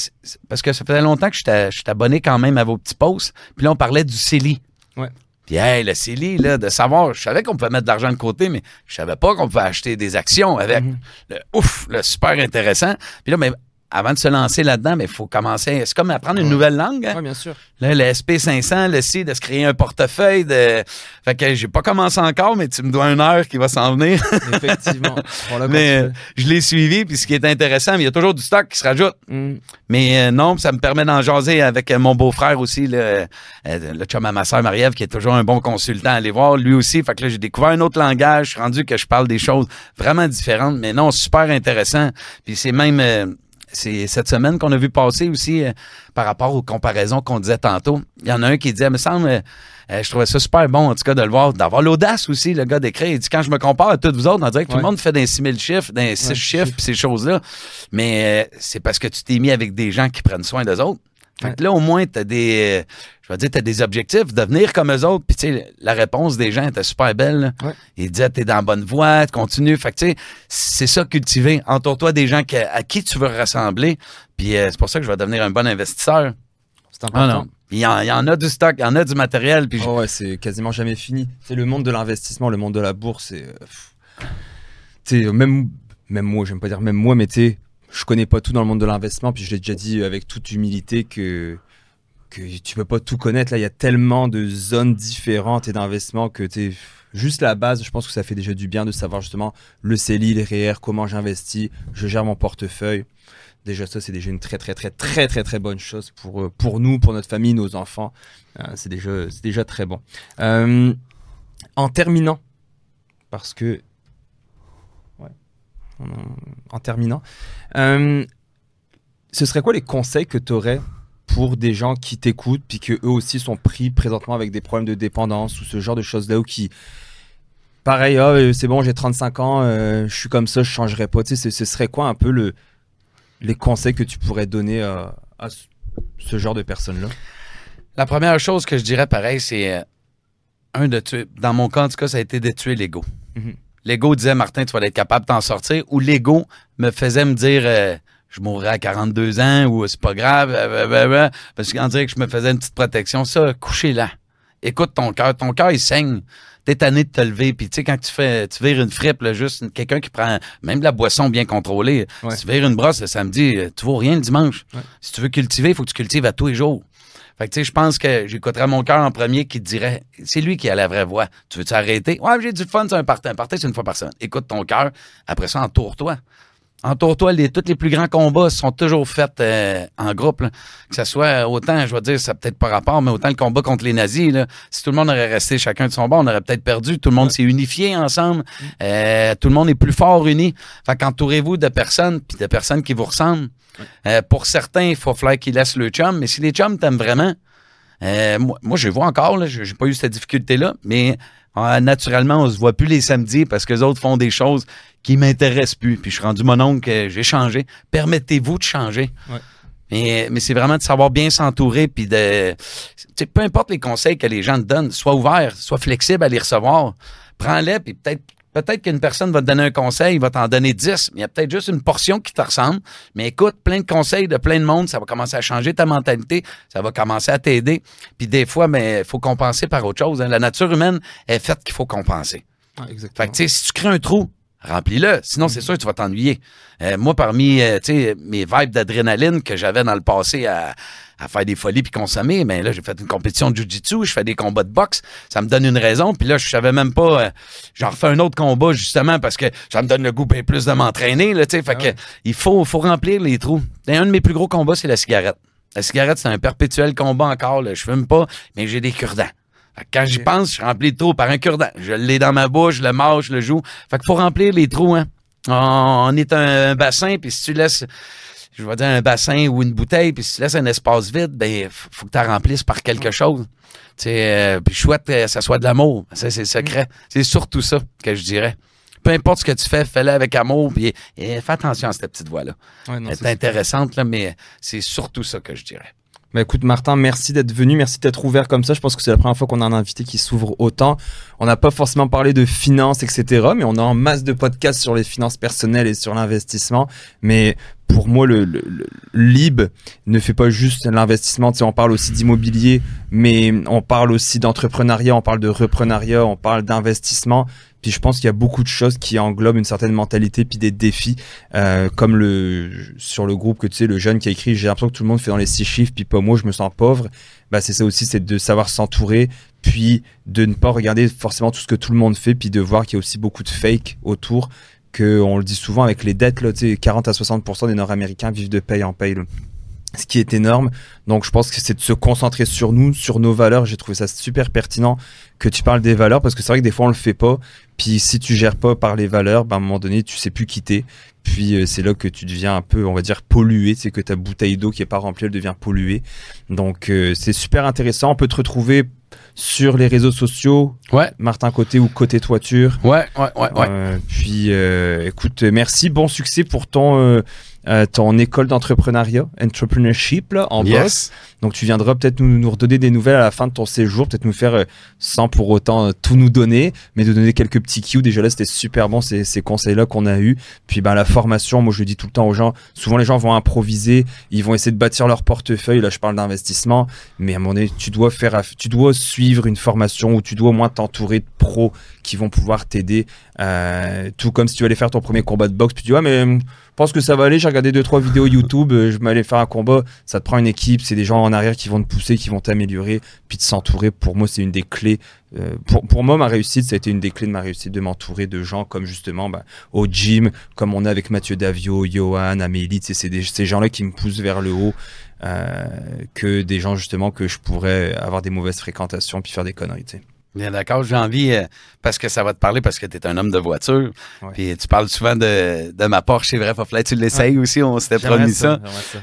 parce que ça faisait longtemps que j'étais j'étais abonné quand même à vos petits posts. Puis là, on parlait du CELI.
Ouais.
Puis, hey, le CELI, là, de savoir, je savais qu'on pouvait mettre de l'argent de côté, mais je savais pas qu'on pouvait acheter des actions avec.
Mhm.
Le, ouf, le super intéressant. Puis là, mais avant de se lancer là-dedans, il faut commencer. C'est comme apprendre une
Ouais.
nouvelle langue. hein.
Ouais, bien sûr.
Là, le SP500, le C, de se créer un portefeuille. De... Fait que j'ai pas commencé encore, mais tu me dois une heure qui va s'en venir.
Effectivement. Quand
mais euh, je l'ai suivi, puis ce qui est intéressant, il y a toujours du stock qui se rajoute.
Hmm.
Mais euh, non, ça me permet d'en jaser avec euh, mon beau-frère aussi, le, le chum à ma soeur Marie-Ève, qui est toujours un bon consultant à aller voir, lui aussi. Fait que là, j'ai découvert un autre langage. Je suis rendu que je parle des choses vraiment différentes, mais non, super intéressant. Puis c'est même... euh, c'est cette semaine qu'on a vu passer aussi euh, par rapport aux comparaisons qu'on disait tantôt. Il y en a un qui disait, me semble, euh, euh, je trouvais ça super bon, en tout cas, de le voir, d'avoir l'audace aussi, le gars d'écrire. Il dit, quand je me compare à tous vous autres, on dirait que tout le monde fait des 6000 chiffres, des 6
Ouais,
chiffres, puis ces choses-là. Mais euh, c'est parce que tu t'es mis avec des gens qui prennent soin d'eux autres. Fait que là, au moins, t'as des, je vais dire, t'as des objectifs, devenir comme eux autres. Puis, tu sais, la réponse des gens était super belle. là.
Ouais.
Ils disaient, t'es dans la bonne voie, tu continues. Fait que, tu sais, c'est ça, cultiver. Entoure-toi des gens que- à qui tu veux ressembler. Puis, euh, c'est pour ça que je vais devenir un bon investisseur.
C'est
Ah
important.
non. Il y, en, il y en a du stock, il y en a du matériel. Puis,
Oh ouais, c'est quasiment jamais fini. C'est le monde de l'investissement, le monde de la bourse. C'est, euh, pff. Tu sais, même, même moi, j'aime pas dire même moi, mais tu sais, je connais pas tout dans le monde de l'investissement. Puis je l'ai déjà dit avec toute humilité que que tu peux pas tout connaître. Là, il y a tellement de zones différentes et d'investissements que tu sais, juste la base. Je pense que ça fait déjà du bien de savoir justement le CELI, le REER, comment j'investis, je gère mon portefeuille. Déjà, ça, c'est déjà une très, très, très, très, très, très bonne chose pour, euh, pour nous, pour notre famille, nos enfants. Euh, c'est déjà, déjà très bon. Euh, en terminant, parce que. En, en terminant, euh, ce serait quoi les conseils que tu aurais pour des gens qui t'écoutent, puis que eux aussi sont pris présentement avec des problèmes de dépendance ou ce genre de choses-là, ou qui. Pareil, ah, euh, c'est bon, j'ai 35 ans, euh, je suis comme ça, je changerai pas. Tu sais, ce- serait quoi un peu le, les conseils que tu pourrais donner à, à ce- genre de personnes-là?
La première chose que je dirais, pareil, c'est euh, un de tuer. Dans mon cas, en tout cas, ça a été de tuer l'ego.
Mhm.
L'ego disait, Martin, tu vas être capable de t'en sortir. Ou l'ego me faisait me dire, euh, je mourrai à 42 ans ou c'est pas grave. euh, euh, euh, euh, parce qu'on dirait que je me faisais une petite protection. Ça, couchez là. Écoute ton cœur. Ton cœur, il saigne. T'es tanné de te lever. Puis tu sais, quand tu fais, tu vires une fripe, là, juste quelqu'un qui prend même de la boisson bien contrôlée.
Ouais.
Si tu vires une brosse le samedi, euh, tu vaux rien le dimanche.
Ouais.
Si tu veux cultiver, il faut que tu cultives à tous les jours. Fait que, tu sais, je pense que j'écouterais mon cœur en premier qui dirait, c'est lui qui a la vraie voix. Tu veux-tu arrêter? Ouais, j'ai du fun, c'est un party. Un party, c'est une fois par semaine. Écoute ton cœur. Après ça, entoure-toi. Entoure-toi. Les, tous les plus grands combats sont toujours faits euh, en groupe. là. Que ce soit autant, je vais dire, ça peut-être pas rapport, mais autant le combat contre les nazis. Là, si tout le monde aurait resté chacun de son bord, on aurait peut-être perdu. Tout le monde s'est unifié ensemble. Euh, tout le monde est plus fort uni. Fait qu'entourez-vous de personnes, puis de personnes qui vous ressemblent. Euh, pour certains, il faut falloir qu'ils laissent le chum, mais si les chums t'aiment vraiment, euh, moi, moi, je les vois encore, là, j'ai pas eu cette difficulté-là, mais euh, naturellement, on se voit plus les samedis parce que les autres font des choses qui m'intéressent plus. Puis je suis rendu mon oncle, que j'ai changé. Permettez-vous de changer.
Ouais.
Mais, mais c'est vraiment de savoir bien s'entourer, puis de... tu sais, peu importe les conseils que les gens te donnent, sois ouvert, sois flexible à les recevoir. Prends-les, puis peut-être peut-être qu'une personne va te donner un conseil, il va t'en donner 10, mais il y a peut-être juste une portion qui te ressemble. Mais écoute, plein de conseils de plein de monde, ça va commencer à changer ta mentalité, ça va commencer à t'aider. Puis des fois, mais il faut compenser par autre chose. hein. La nature humaine est faite qu'il faut compenser. Fait
exactement.
que, tu sais, si tu crées un trou, remplis-le. Sinon, c'est sûr que tu vas t'ennuyer. Euh, moi, parmi, euh, tu sais, mes vibes d'adrénaline que j'avais dans le passé à, à faire des folies puis consommer, ben là, j'ai fait une compétition de jujitsu, je fais des combats de boxe. Ça me donne une raison. Puis là, je savais même pas, euh, j'en refais un autre combat justement parce que ça me donne le goût bien plus de m'entraîner, là, tu sais. Fait
Ah ouais.
que, il faut, faut remplir les trous. Et un de mes plus gros combats, c'est la cigarette. La cigarette, c'est un perpétuel combat encore. Là. Je fume pas, mais j'ai des cure-dents. Fait que Quand j'y pense, je remplis le trou par un cure-dent. Je l'ai dans ma bouche, je le mange, je le joue. Fait qu'il faut remplir les trous, hein. On est un bassin, puis si tu laisses, je vais dire un bassin ou une bouteille, puis si tu laisses un espace vide, ben, faut que tu remplisses par quelque chose. Tu sais, euh, puis souhaite que ça soit de l'amour. Ça, c'est le secret. C'est surtout ça que je dirais. peu importe ce que tu fais, fais-le avec amour, puis et fais attention à cette petite voix-là.
Ouais,
Elle
c'est
est intéressante, là, mais c'est surtout ça que je dirais.
Bah écoute Martin, merci d'être venu, merci d'être ouvert comme ça. Je pense que c'est la première fois qu'on a un invité qui s'ouvre autant. On n'a pas forcément parlé de finances, etc. Mais on a en masse de podcasts sur les finances personnelles et sur l'investissement. Mais pour moi, le, le, le Lib ne fait pas juste l'investissement. On parle aussi d'immobilier, mais on parle aussi d'entrepreneuriat, on parle de reprenariat, on parle d'investissement. Puis je pense qu'il y a beaucoup de choses qui englobent une certaine mentalité puis des défis, euh, comme le sur le groupe que tu sais le jeune qui a écrit j'ai l'impression que tout le monde fait dans les six chiffres puis pas moi je me sens pauvre. Bah c'est ça aussi c'est de savoir s'entourer puis de ne pas regarder forcément tout ce que tout le monde fait puis de voir qu'il y a aussi beaucoup de fake autour que on le dit souvent avec les dettes là tu sais 40 à 60% des Nord-Américains vivent de paye en paye. ce qui est énorme. Donc je pense que c'est de se concentrer sur nous, sur nos valeurs. J'ai trouvé ça super pertinent que tu parles des valeurs parce que c'est vrai que des fois on le fait pas. Puis si tu gères pas par les valeurs, ben, à un moment donné tu sais plus quitter. Puis euh, c'est là que tu deviens un peu, on va dire, pollué. C'est que ta bouteille d'eau qui est pas remplie, elle devient polluée. Donc euh, c'est super intéressant. On peut te retrouver sur les réseaux sociaux,
Ouais,
Martin Côté ou Côté Toiture.
ouais, ouais, ouais, ouais.
Euh, puis euh, écoute, merci, bon succès pour ton euh, ton école d'entrepreneuriat, entrepreneurship là, en boss.
yes.
Donc tu viendras peut-être nous, nous redonner des nouvelles à la fin de ton séjour, peut-être nous faire, euh, sans pour autant euh, tout nous donner, mais de donner quelques petits cues. Déjà là, c'était super bon ces, ces conseils-là qu'on a eus. Puis ben, la formation, moi je dis tout le temps aux gens, souvent les gens vont improviser, ils vont essayer de bâtir leur portefeuille. Là, je parle d'investissement, mais à un moment donné, tu dois faire, tu dois suivre une formation ou tu dois au moins t'entourer de pros qui vont pouvoir t'aider. Tout comme si tu allais faire ton premier combat de boxe, puis tu dis mais hum, je pense que ça va aller. Regardé deux trois vidéos YouTube, euh, je m'allais faire un combat. Ça te prend une équipe, c'est des gens en arrière qui vont te pousser, qui vont t'améliorer, puis de s'entourer. Pour moi, c'est une des clés. euh, pour, pour moi, ma réussite, ça a été une des clés de ma réussite de m'entourer de gens comme justement bah, au gym, comme on est avec Mathieu Davio, Johan, Amélie. C'est ces gens-là qui me poussent vers le haut. euh, que des gens justement que je pourrais avoir des mauvaises fréquentations puis faire des conneries.
Bien d'accord, j'ai envie, euh, parce que ça va te parler, parce que tu es un homme de voiture. Puis tu parles souvent de, de ma Porsche, c'est vrai, que tu l'essayes aussi, on s'était promis ça.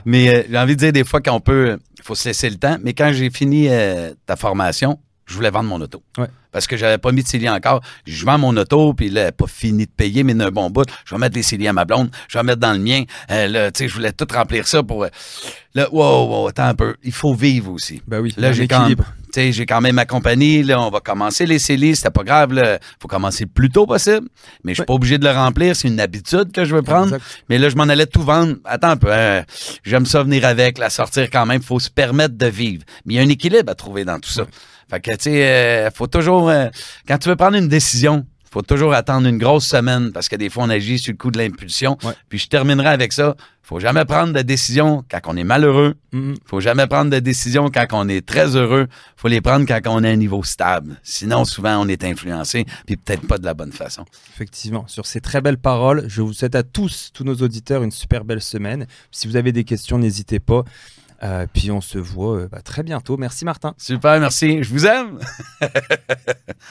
Mais euh, j'ai envie de dire des fois qu'on peut, il faut se laisser le temps. Mais quand j'ai fini euh, ta formation, je voulais vendre mon auto.
Ouais.
Parce que j'avais pas mis de CELI encore. Je vends mon auto, puis là, pas fini de payer, mais d'un bon bout. Je vais mettre les CELI à ma blonde, je vais mettre dans le mien. Euh, là, tu sais, je voulais tout remplir ça pour... là, wow, wow, attends un peu. Il faut vivre aussi.
Bah oui,
Là, j'ai quand,
équilibre.
J'ai quand même ma compagnie. Là, on va commencer les CELI. C'était pas grave. Là. faut commencer le plus tôt possible. Mais je suis pas obligé de le remplir. C'est une habitude que je veux prendre.
Exact.
Mais là, je m'en allais tout vendre. Attends un peu. hein. J'aime ça venir avec, la sortir quand même. faut se permettre de vivre. Mais il y a un équilibre à trouver dans tout ça. Fait que, tu sais, euh, faut toujours... euh, quand tu veux prendre une décision, faut toujours attendre une grosse semaine parce que des fois, on agit sur le coup de l'impulsion.
Ouais.
Puis je terminerai avec ça. Faut jamais prendre de décision quand on est malheureux.
Mhm.
Faut jamais prendre de décision quand on est très heureux. Faut les prendre quand on est à un niveau stable. Sinon, souvent, on est influencé, puis peut-être pas de la bonne façon.
Effectivement, sur ces très belles paroles, je vous souhaite à tous, tous nos auditeurs, une super belle semaine. Si vous avez des questions, n'hésitez pas. Euh, puis on se voit euh, bah, très bientôt. Merci Martin.
Super, merci. Je vous aime.